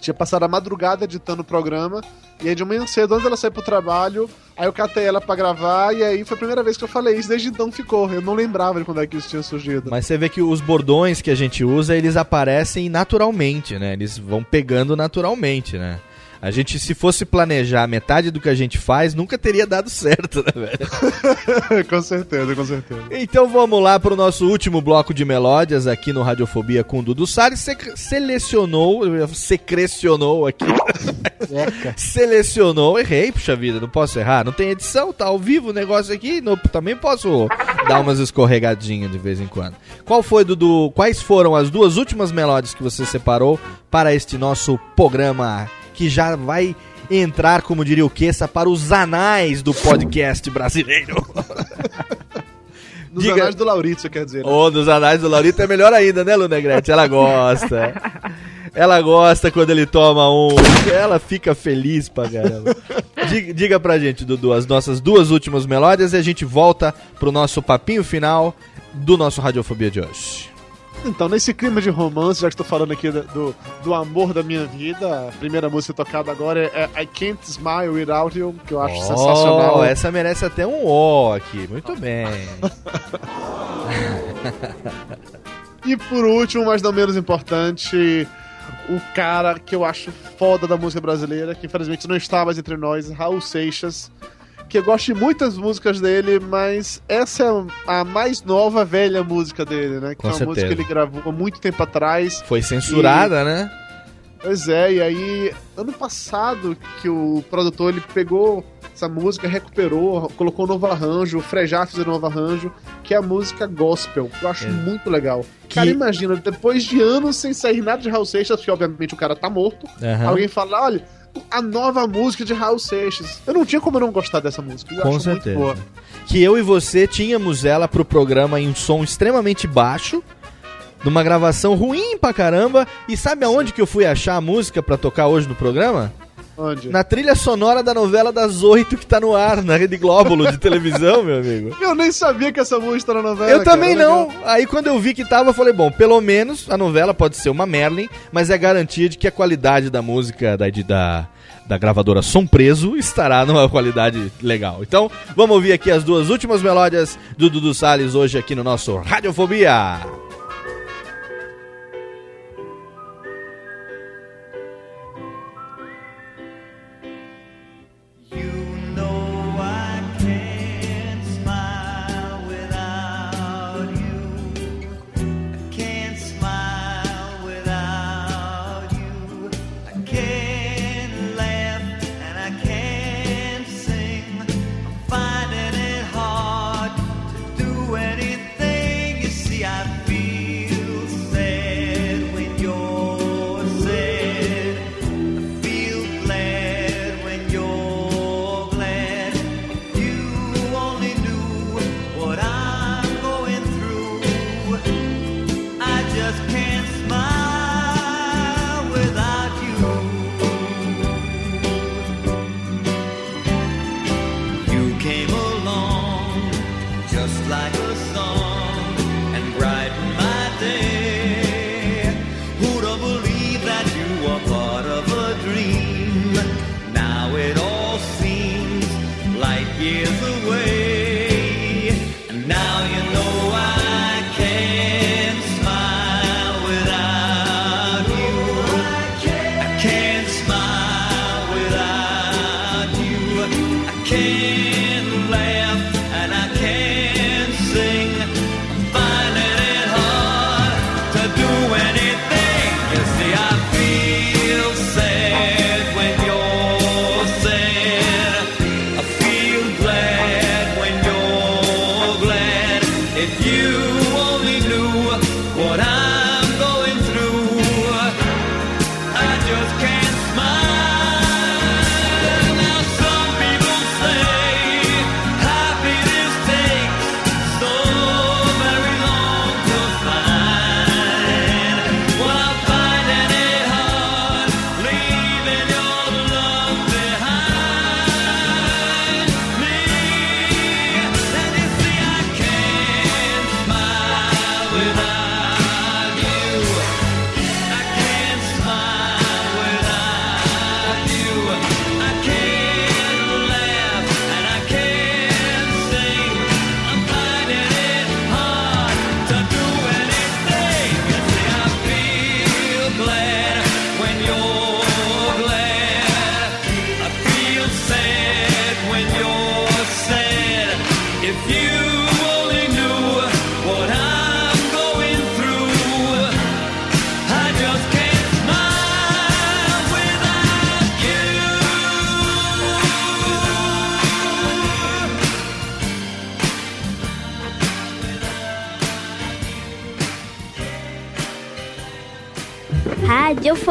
tinha passado a madrugada editando o programa, e aí de manhã cedo, antes dela sair pro trabalho, aí eu catei ela pra gravar, e aí foi a primeira vez que eu falei isso, desde então ficou. Eu não lembrava de quando é que isso tinha surgido. Mas você vê que os bordões que a gente usa, eles aparecem naturalmente, né? Eles vão pegando naturalmente, né? A gente, se fosse planejar metade do que a gente faz, nunca teria dado certo, né, velho? <laughs> com certeza, com certeza. Então vamos lá pro nosso último bloco de melódias aqui no Radiofobia com o Dudu Salles. Sec- selecionou, secrecionou aqui. <laughs> selecionou, errei, puxa vida, não posso errar. Não tem edição, tá ao vivo o negócio aqui, não- também posso dar umas escorregadinhas de vez em quando. Qual foi, Dudu? Quais foram as duas últimas melódias que você separou para este nosso programa que já vai entrar, como diria o Queça, para os anais do podcast brasileiro? <laughs> Nos Diga- anais do Laurito, quer dizer. né? Ô, dos anais do Laurito é melhor ainda, né, Lunegrete? Ela gosta. Ela gosta quando ele toma um. Ela fica feliz pra caramba. Diga, diga pra gente, Dudu, as nossas duas últimas melódias e a gente volta pro nosso papinho final do nosso Radiofobia de hoje. Então, nesse clima de romance, já que estou falando aqui do, do, amor da minha vida, a primeira música tocada agora é, é I Can't Smile Without You, que eu acho sensacional. Oh, essa merece até um ó aqui. Muito bem. <laughs> E por último, mas não menos importante, o cara que eu acho foda da música brasileira, que infelizmente não está mais entre nós, Raul Seixas. Que eu gosto de muitas músicas dele, mas essa é a mais nova, velha música dele, né? Que Com é uma música certeza. que ele gravou há muito tempo atrás. Foi censurada, né? Pois é, e aí, ano passado que o produtor ele pegou essa música, recuperou, colocou um novo arranjo, o Frejá fez um novo arranjo, que é a música gospel, que eu acho muito legal. Cara, imagina, depois de anos sem sair nada de Raul Seixas, que obviamente o cara tá morto, Aham. alguém fala, olha, a nova música de Raul Seixas. Eu não tinha como não gostar dessa música, eu Com certeza. muito boa. Que eu e você tínhamos ela pro programa em um som extremamente baixo, numa gravação ruim pra caramba. E sabe aonde que eu fui achar a música pra tocar hoje no programa? Onde? Na trilha sonora da novela das oito que tá no ar, na Rede Glóbulo de televisão, meu amigo. <laughs> Eu nem sabia que essa música era novela. Eu também cara, não. legal. Aí quando eu vi que tava, eu falei, bom, pelo menos a novela pode ser uma Merlin, mas é garantia de que a qualidade da música da, da, da gravadora Som Preso estará numa qualidade legal. Então, vamos ouvir aqui as duas últimas melódias do Dudu Salles hoje aqui no nosso Radiofobia.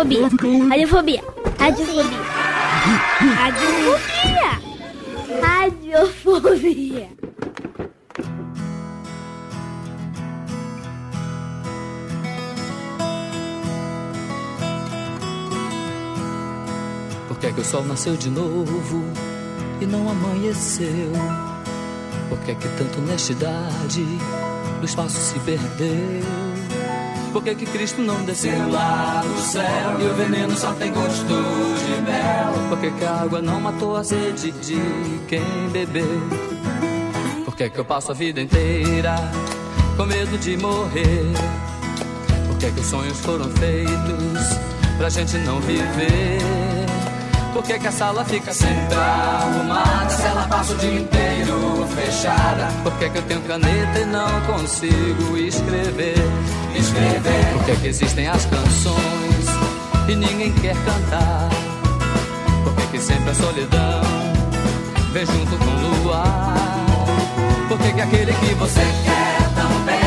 Radiofobia. Radiofobia. Radiofobia. Radiofobia. Radiofobia. Por que, que o sol nasceu de novo e não amanheceu? Por que, que tanta honestidade no espaço se perdeu? Por que, que Cristo não desceu lá do céu e o veneno só tem gosto de mel? Por que, que a água não matou a sede de quem bebeu? Por que, que eu passo a vida inteira com medo de morrer? Por que, que os sonhos foram feitos pra gente não viver? Por que, que a sala fica sempre arrumada se ela passa o dia inteiro fechada? Por que, que eu tenho caneta e não consigo escrever? Escrever. Por que, que existem as canções e ninguém quer cantar? Por que, que sempre a solidão vem junto com o luar? Por que, que aquele que você quer também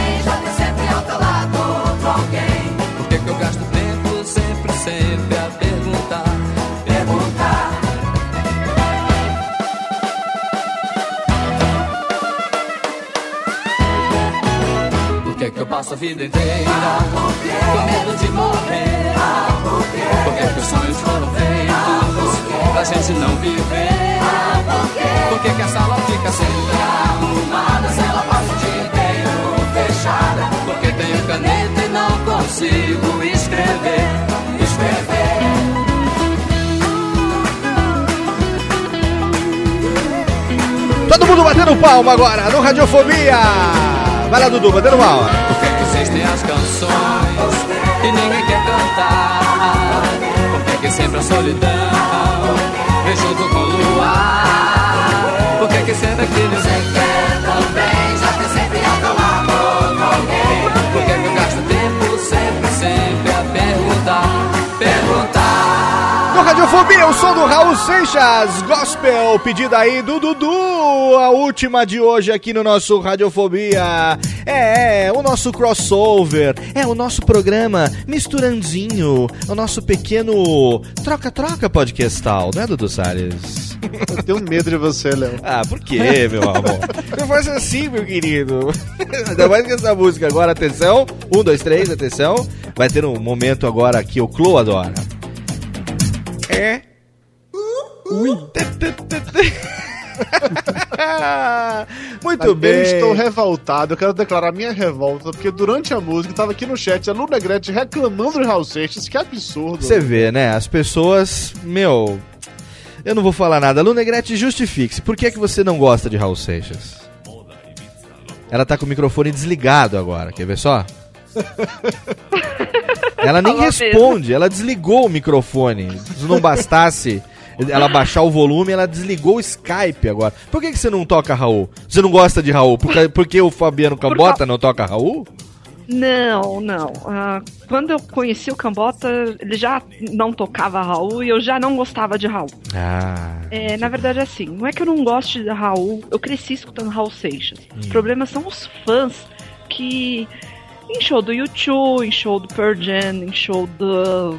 passo a vida inteira com medo de morrer? Por que, que os sonhos foram feitos pra gente não viver? Por que, que a sala fica sempre arrumada se ela passa o dia inteiro fechada? Porque tenho caneta e não consigo escrever, escrever. Todo mundo batendo palma agora no Radiofobia. Vai lá, Dudu, batendo palma. As canções e ninguém quer cantar? Por que, que sempre a solidão vem junto com o luar? Por que, que sempre aquele você quer também já tem sempre teu lado outro alguém? Por que, que eu gasto tempo sempre, sempre a perguntar, perguntar? No Radiofobia, o som do Raul Seixas, gospel, pedida aí do Dudu, a última de hoje aqui no nosso Radiofobia. É, é, o nosso crossover, é o nosso programa misturandinho, o nosso pequeno troca-troca podcastal, não é, Dudu Salles? <laughs> Eu tenho medo de você, Léo. Ah, por quê, meu amor? <laughs> Não faz assim, meu querido. <laughs> Ainda mais que essa música agora, atenção. Um, dois, três, atenção. Vai ter um momento agora que o Clo adora. É. Ui. <laughs> Muito Também bem. estou revoltado. Eu quero declarar minha revolta, porque durante a música, tava aqui no chat a Lu Negrete reclamando de Raul Seixas. Que absurdo. Você vê, né? As pessoas, meu. Eu não vou falar nada. Lu Negrete, justifique-se. Por que, é que você não gosta de Raul Seixas? Ela tá com o microfone desligado agora, quer ver só? <laughs> Ela nem mesmo. responde, ela desligou o microfone. Se não bastasse ela baixar o volume, ela desligou o Skype agora. Por que, que você não toca Raul? Você não gosta de Raul? Porque, porque o Fabiano Cambota não toca Raul? Não, não. Ah, quando eu conheci o Cambota, ele já não tocava Raul e eu já não gostava de Raul. Ah. É, na verdade, assim, não é que eu não goste de Raul, eu cresci escutando Raul Seixas. Os problemas são os fãs que. Em show do YouTube, em show do Pearl Jam, em show do.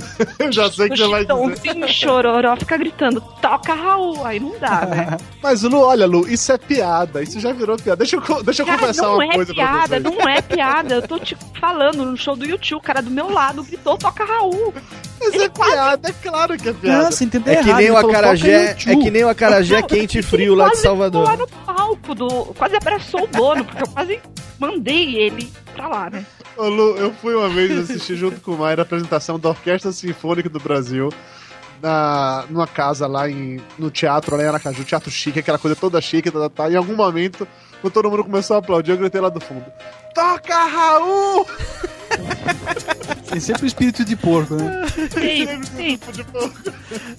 <laughs> Eu já sei que você vai dizer. Chororó, fica gritando, toca Raul, aí não dá, né? <laughs> Mas, Lu, olha, Lu, isso é piada. Isso já virou piada. Deixa eu, deixa eu Cara, confessar não uma é coisa pra piada, vocês. não é piada. Eu tô te falando no show do YouTube, o cara do meu lado gritou, toca Raul. <laughs> Mas é piada, é claro que é piada. Não, você entendeu É que errado. nem ele o acarajé, "Toca é YouTube". que nem o acarajé quente e frio lá de quase Salvador. lá no palco do. Quase abraçou o dono, porque eu quase mandei ele pra lá, né? Ô, Lu, eu fui uma vez assistir junto com o Maia a apresentação da Orquestra Sinfônica do Brasil. Na, numa casa lá em, no teatro, lá em Aracaju, teatro chique, aquela coisa toda chique, tá, tá, tá. Em algum momento, quando todo mundo começou a aplaudir, eu gritei lá do fundo: Toca Raul! <laughs> Tem sempre o espírito de porco, né? Sim, sim.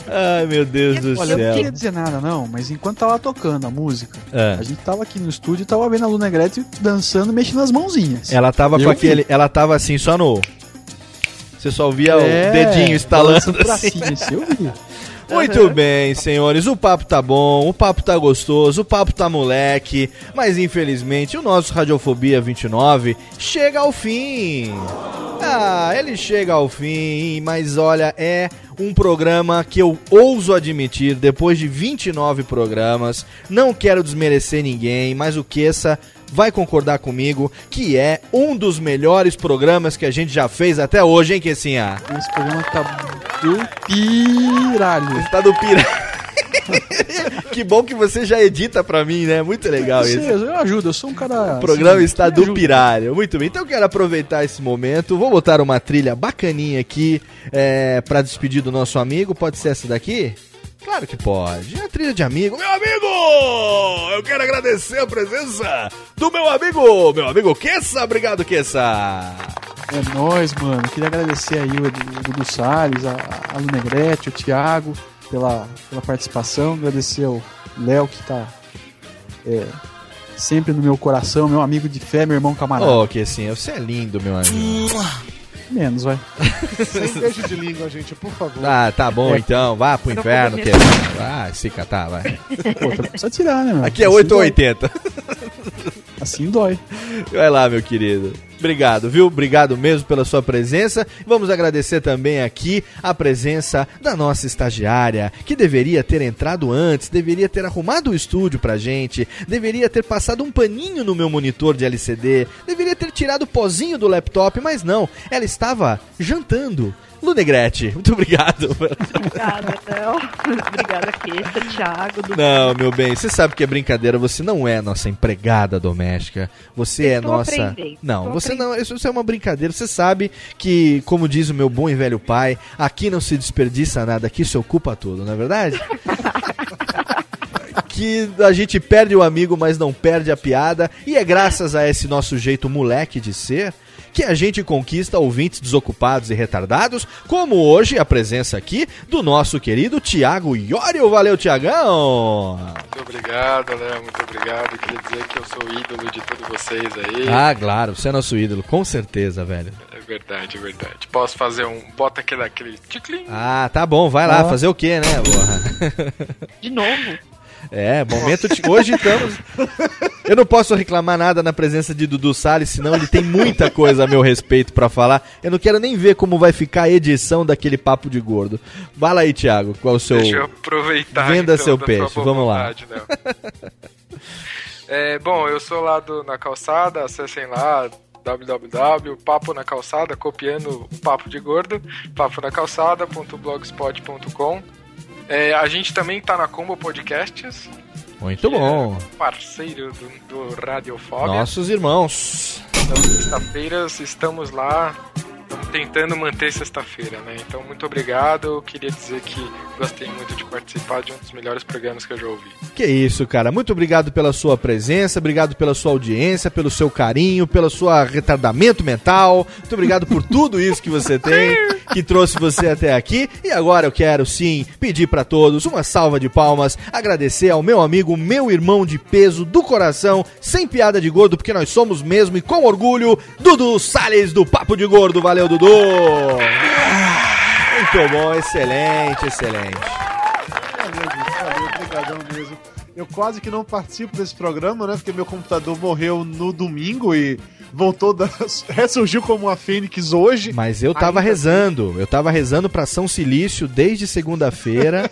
Ai, meu Deus do Olha, eu não céu. queria dizer nada, não, mas enquanto tava tocando a música, É. a gente tava aqui no estúdio e tava vendo a Luna Negrete dançando, mexendo as mãozinhas. Ela tava com Eu aquele. vi. Ela tava assim, só no. Você só via É, o dedinho estalando assim. assim, eu vi. <laughs> Muito bem, senhores. O papo tá bom, o papo tá gostoso, o papo tá moleque. Mas infelizmente o nosso Radiofobia 29 chega ao fim. Ah, ele chega ao fim, mas olha, é um programa que eu ouso admitir, depois de 29 programas, não quero desmerecer ninguém, mas o Queça vai concordar comigo que é um dos melhores programas que a gente já fez até hoje, hein, Quecinha? Esse programa tá do piralho. Está do piralho. <laughs> que bom que você já edita pra mim, né? Muito legal isso. eu ajudo, eu sou um cara. O programa assim, está do piralho. Muito bem. Então eu quero aproveitar esse momento. Vou botar uma trilha bacaninha aqui é, para despedir do nosso amigo. Pode ser essa daqui? Claro que pode. É a trilha de amigo. Meu amigo! Eu quero agradecer a presença do meu amigo, meu amigo Kessa. Obrigado, Kessa. É nóis, mano. Queria agradecer aí o Edu- Salles, a, a Lu Negrete, o Thiago pela, pela participação. Agradecer ao Léo que tá é, sempre no meu coração, meu amigo de fé, meu irmão camarada. Oh, Kessinha, você é lindo, meu amigo. Menos, vai. Sem beijo de língua, gente, por favor. Ah, tá bom É. então. Vá pro inferno. Que... comer. Vai se catar, vai. Pô, tá- precisa tirar, né, meu? Aqui é Assim 8 ou dói. 80. Assim dói. Vai lá, meu querido. Obrigado, viu? Obrigado mesmo pela sua presença. Vamos agradecer também aqui a presença da nossa estagiária, que deveria ter entrado antes, deveria ter arrumado o estúdio pra gente, deveria ter passado um paninho no meu monitor de LCD, deveria ter tirado o pozinho do laptop, mas não. Ela estava jantando. Lunegrete, muito obrigado. <laughs> Obrigada, Theo. Obrigada, Kessa, Thiago. Do... Não, meu bem, você sabe que é brincadeira, você não é nossa empregada doméstica. Você é nossa. aprendendo, Não, você não, isso, isso é uma brincadeira. Você sabe que, como diz o meu bom e velho pai, aqui não se desperdiça nada, aqui se ocupa tudo, não é verdade? <laughs> que a gente perde o amigo, mas não perde a piada, e é graças a esse nosso jeito moleque de ser que a gente conquista ouvintes desocupados e retardados, como hoje a presença aqui do nosso querido Tiago Iorio. Valeu, Tiagão! Muito obrigado, Léo, muito obrigado. Queria dizer que eu sou o ídolo de todos vocês aí. Ah, claro, você é nosso ídolo, com certeza, velho. É verdade, é verdade. Posso fazer um. Bota aquele, aquele ticlin. Ah, tá bom, vai lá, Ó. fazer o quê, né, porra? <laughs> De novo? É, momento de... Hoje estamos. Eu não posso reclamar nada na presença de Dudu Salles, senão ele tem muita coisa a meu respeito pra falar. Eu não quero nem ver como vai ficar a edição daquele papo de gordo. Lá aí, Thiago, qual é o seu. Deixa eu aproveitar. Venda então, seu peixe, vamos lá. vontade, Léo. É, bom, eu sou lá do Na Calçada, acessem lá www.papo na calçada, copiando o Papo de Gordo, paponacalçada.blogspot.com. É, a gente também tá na Combo Podcasts, Muito bom. parceiro do, do Radiofobia. Nossos irmãos. Então, sexta-feiras estamos lá, tentando manter sexta-feira, né? Então, muito obrigado. Eu queria dizer que gostei muito de participar de um dos melhores programas que eu já ouvi. Que isso, cara. Muito obrigado pela sua presença, obrigado pela sua audiência, pelo seu carinho, pelo seu retardamento mental. Muito obrigado por tudo isso que você tem, que trouxe você até aqui. E agora eu quero sim pedir pra todos uma salva de palmas, agradecer ao meu amigo, meu irmão de peso do coração, sem piada de gordo, porque nós somos mesmo e com orgulho, Dudu Salles do Papo de Gordo. Valeu, Dudu! Muito bom, excelente, excelente. Valeu, gente, valeu, obrigadão mesmo. Eu quase que não participo desse programa, né? Porque meu computador morreu no domingo e voltou da... <laughs> ressurgiu como uma fênix hoje. Mas eu tava Ainda- rezando, eu tava rezando pra São Silício desde segunda-feira,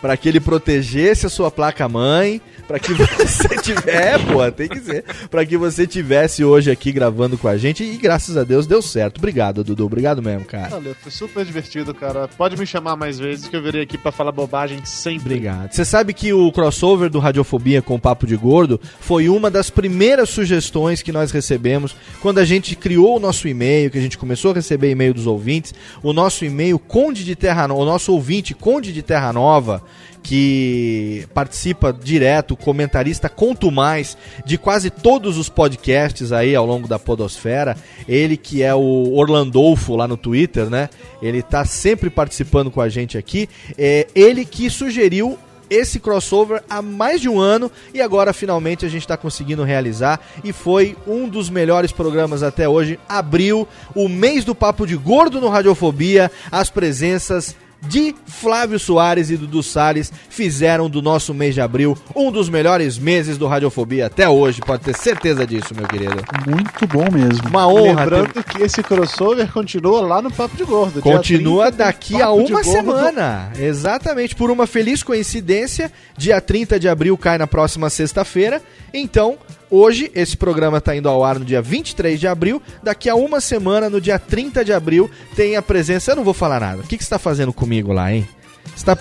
pra que ele protegesse a sua placa-mãe, pra que <laughs> você tiver, pô, tem que ser, pra que você tivesse hoje aqui gravando com a gente e graças a Deus deu certo. Obrigado, Dudu, obrigado mesmo, cara. Valeu, foi super divertido, cara. Pode me chamar mais vezes que eu virei aqui pra falar bobagem sempre. Obrigado. Você sabe que o crossover do Radiofobia com o Papo de Gordo foi uma das primeiras sugestões que nós recebemos quando a gente criou o nosso e-mail, que a gente começou a receber e-mail dos ouvintes. O nosso e-mail Conde de Terra o nosso ouvinte Conde de Terra Nova, que participa direto, comentarista conto mais de quase todos os podcasts aí ao longo da podosfera. Ele que é o Orlandolfo lá no Twitter, né? Ele tá sempre participando com a gente aqui. É ele que sugeriu esse crossover há mais de um ano e agora finalmente a gente está conseguindo realizar e foi um dos melhores programas até hoje. Abriu o mês do Papo de Gordo no Radiofobia, as presenças de Flávio Soares e Dudu Salles fizeram do nosso mês de abril um dos melhores meses do Radiofobia até hoje, pode ter certeza disso, meu querido. Muito bom mesmo. Uma honra ter- Lembrando que esse crossover continua lá no Papo de Gordo. Continua 30 tem daqui a uma Gordo. semana. Exatamente. Por uma feliz coincidência, dia 30 de abril cai na próxima sexta-feira. Então, hoje, esse programa está indo ao ar no dia 23 de abril. Daqui a uma semana, no dia 30 de abril, tem a presença. Eu não vou falar nada. O que, que você está fazendo comigo lá, hein? Você tá...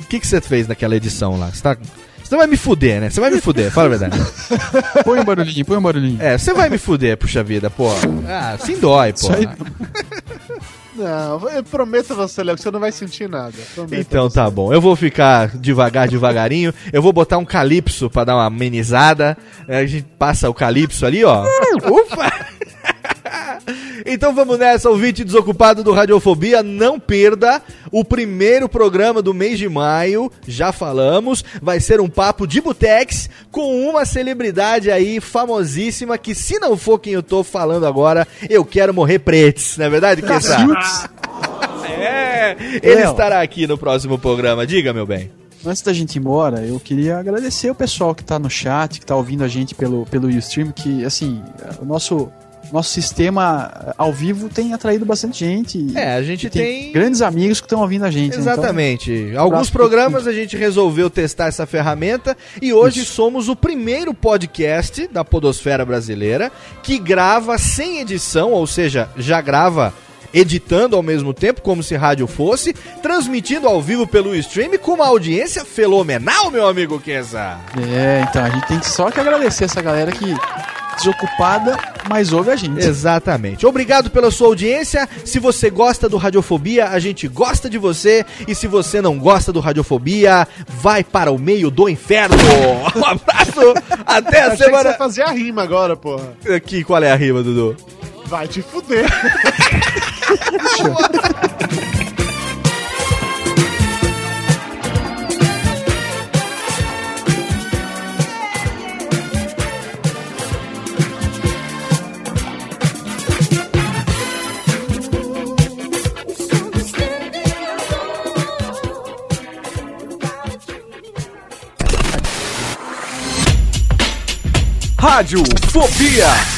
O que, que você fez naquela edição lá? Você tá. Você vai me fuder, né? Você vai me fuder, fala a verdade. <laughs> Põe um barulhinho, põe um barulhinho. É, você vai me fuder, puxa vida, pô. Ah, sim dói, pô. Isso aí- <laughs> Não, eu prometo a você, Léo, que você não vai sentir nada. Prometo Então tá bom. Eu vou ficar devagar, devagarinho. Eu vou botar um calypso pra dar uma amenizada. A gente passa o calypso ali, ó. <laughs> Ufa! Então vamos nessa, ouvinte desocupado do Radiofobia. Não perda o primeiro programa do mês de maio. Já falamos. Vai ser um papo de butex com uma celebridade aí famosíssima que, se não for quem eu tô falando agora, eu quero morrer pretes. Não é verdade, Kessa? É, ele estará aqui no próximo programa. Diga, meu bem. Antes da gente ir embora, eu queria agradecer o pessoal que tá no chat, que tá ouvindo a gente pelo, pelo Ustream, que, assim, o nosso, nosso sistema eh, ao vivo tem atraído bastante gente. É, a gente e tem- grandes amigos que estão ouvindo a gente. né? Então, Exatamente. Alguns programas a gente resolveu testar essa ferramenta e hoje somos o primeiro podcast da Podosfera Brasileira que grava sem edição, ou seja, já grava editando ao mesmo tempo, como se rádio fosse, transmitindo ao vivo pelo stream com uma audiência fenomenal, meu amigo Kesa. É, então, a gente tem só que agradecer essa galera que desocupada, mas ouve a gente. Exatamente. Obrigado pela sua audiência. Se você gosta do Radiofobia, a gente gosta de você. E se você não gosta do Radiofobia, vai para o meio do inferno. <laughs> Um abraço. Até a Achei que semana. você fazer a rima agora, porra. Aqui, qual é a rima, Dudu? Vai te fuder. <laughs> Rádio Fobia.